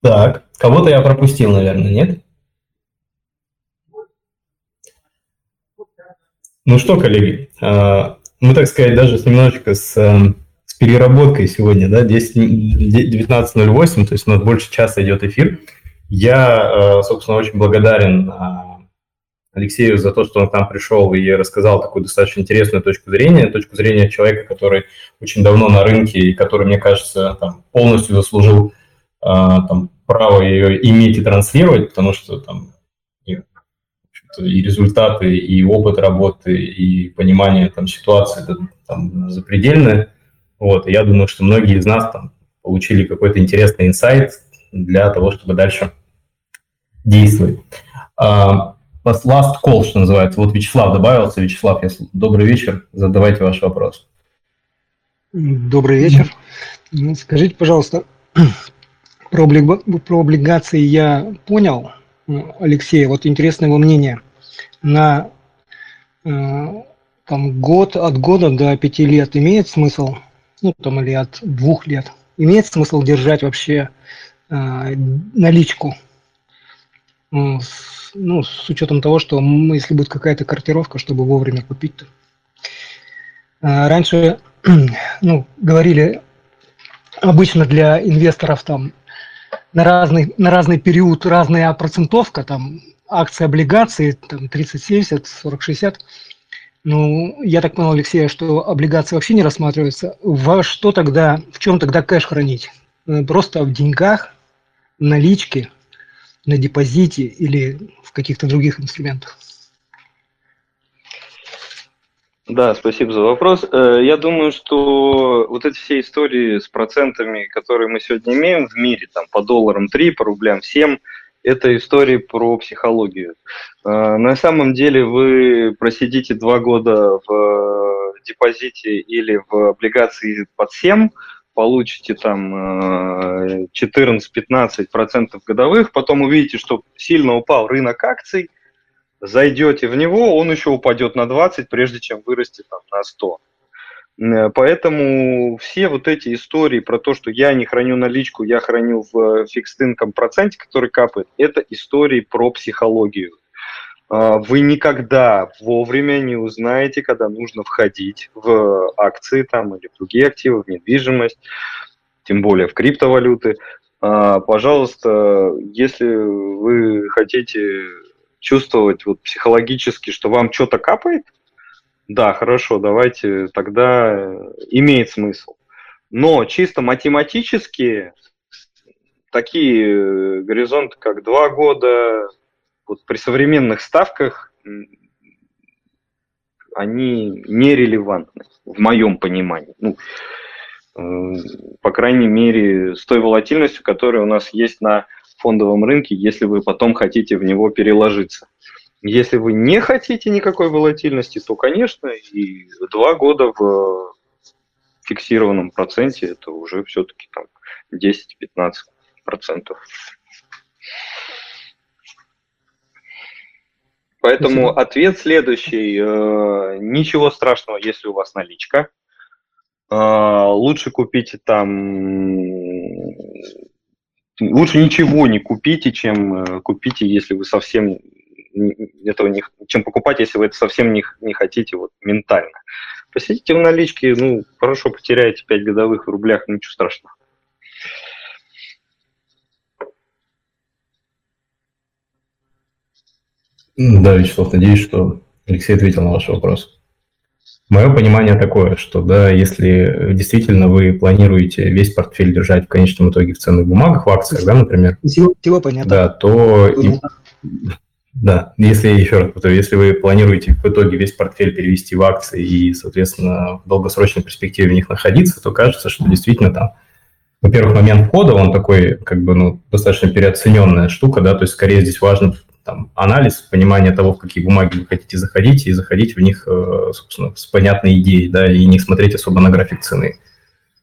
Так, кого-то я пропустил, наверное, нет? Ну что, коллеги, а, мы, так сказать, даже немножечко с, эм, с переработкой сегодня, да, 19.08, то есть у нас больше часа идет эфир. Я, э, собственно, очень благодарен а, Алексею за то, что он к нам пришел и рассказал такую достаточно интересную точку зрения, точку зрения человека, который очень давно на рынке и который, мне кажется, там, полностью заслужил а, там, право ее иметь и транслировать, потому что там и результаты, и опыт работы, и понимание там, ситуации это, там, запредельное. Вот, и я думаю, что многие из нас там, получили какой-то интересный инсайт для того, чтобы дальше действовать. А, last call, что называется. Вот Вячеслав добавился. Вячеслав, если... добрый вечер, задавайте ваш вопрос. Добрый вечер. Скажите, пожалуйста, про, облиг... про облигации я понял, Алексей, вот интересное его мнение. На э, там, год, от года до пяти лет имеет смысл, ну там или от двух лет, имеет смысл держать вообще э, наличку? С, ну, с учетом того, что мы, если будет какая-то картировка, чтобы вовремя купить-то. Э, раньше ну, говорили обычно для инвесторов там на разный, на разный период разная процентовка, там акции, облигации, там 30, 70, 40, 60. Ну, я так понял, Алексей, что облигации вообще не рассматриваются. Во что тогда, в чем тогда кэш хранить? Э, просто в деньгах, наличке, на депозите или в каких-то других инструментах? Да, спасибо за вопрос. Э, я думаю, что вот эти все истории с процентами, которые мы сегодня имеем в мире, там по долларам 3, по рублям 7, это истории про психологию. Э, на самом деле вы просидите два года в депозите или в облигации под 7, получите там 14-15% э, годовых, потом увидите, что сильно упал рынок акций – зайдете в него, он еще упадет на 20, прежде чем вырасти там, на 100. Э, поэтому все вот эти истории про то, что я не храню наличку, я храню в фикс инком проценте, который капает, это истории про психологию. А, вы никогда вовремя не узнаете, когда нужно входить в акции там, или в другие активы, в недвижимость, тем более в криптовалюты. А, пожалуйста, если вы хотите чувствовать вот психологически, что вам что-то капает, да, хорошо, давайте, тогда имеет смысл. Но чисто математически такие горизонты, как два года, вот при современных ставках, они нерелевантны, в моем понимании. Ну, э, по крайней мере, с той волатильностью, которая у нас есть на фондовом рынке, если вы потом хотите в него переложиться. Если вы не хотите никакой волатильности, то, конечно, и два года в фиксированном проценте это уже все-таки там 10-15 процентов. Поэтому Спасибо. ответ следующий. Э, ничего страшного, если у вас наличка. Э, лучше купите там лучше ничего не купите, чем э, купите, если вы совсем этого не, чем покупать, если вы это совсем не, не хотите вот ментально. Посидите в наличке, ну, хорошо, потеряете 5 годовых в рублях, ничего страшного. Да, Вячеслав, надеюсь, что Алексей ответил на ваш вопрос. Мое понимание такое, что да, если действительно вы планируете весь портфель держать в конечном итоге в ценных бумагах, в акциях, да, например, всего, всего понятно. Да, то и, да, если еще раз повторю, если вы планируете в итоге весь портфель перевести в акции и, соответственно, в долгосрочной перспективе в них находиться, то кажется, что действительно там, во-первых, момент входа, он такой, как бы, ну, достаточно переоцененная штука, да, то есть скорее здесь важно там, анализ, понимание того, в какие бумаги вы хотите заходить, и заходить в них, э, собственно, с понятной идеей, да, и не смотреть особо на график цены.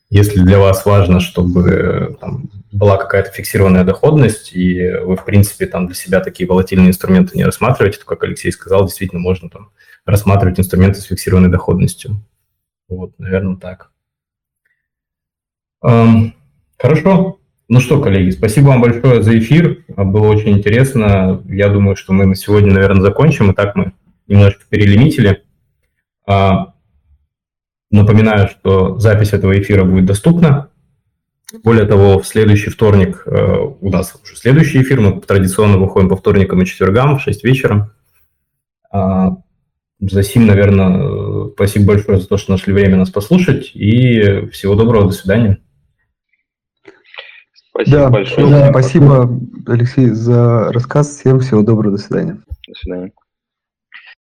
Если для вас важно, чтобы там, была какая-то фиксированная доходность, и вы, в принципе, там для себя такие волатильные инструменты не рассматриваете, то, как Алексей сказал, действительно можно там рассматривать инструменты с фиксированной доходностью. Вот, наверное, так. Эм, хорошо. Ну что, коллеги, спасибо вам большое за эфир. Было очень интересно. Я думаю, что мы на сегодня, наверное, закончим. И так мы немножко перелимитили. А, напоминаю, что запись этого эфира будет доступна. Более того, в следующий вторник э, у нас уже следующий эфир. Мы традиционно выходим по вторникам и четвергам в 6 вечера. А, за сим, наверное, спасибо большое за то, что нашли время нас послушать. И всего доброго, до свидания. Спасибо да, большое. Да, спасибо, Алексей, за рассказ. Всем всего доброго. До свидания. До свидания.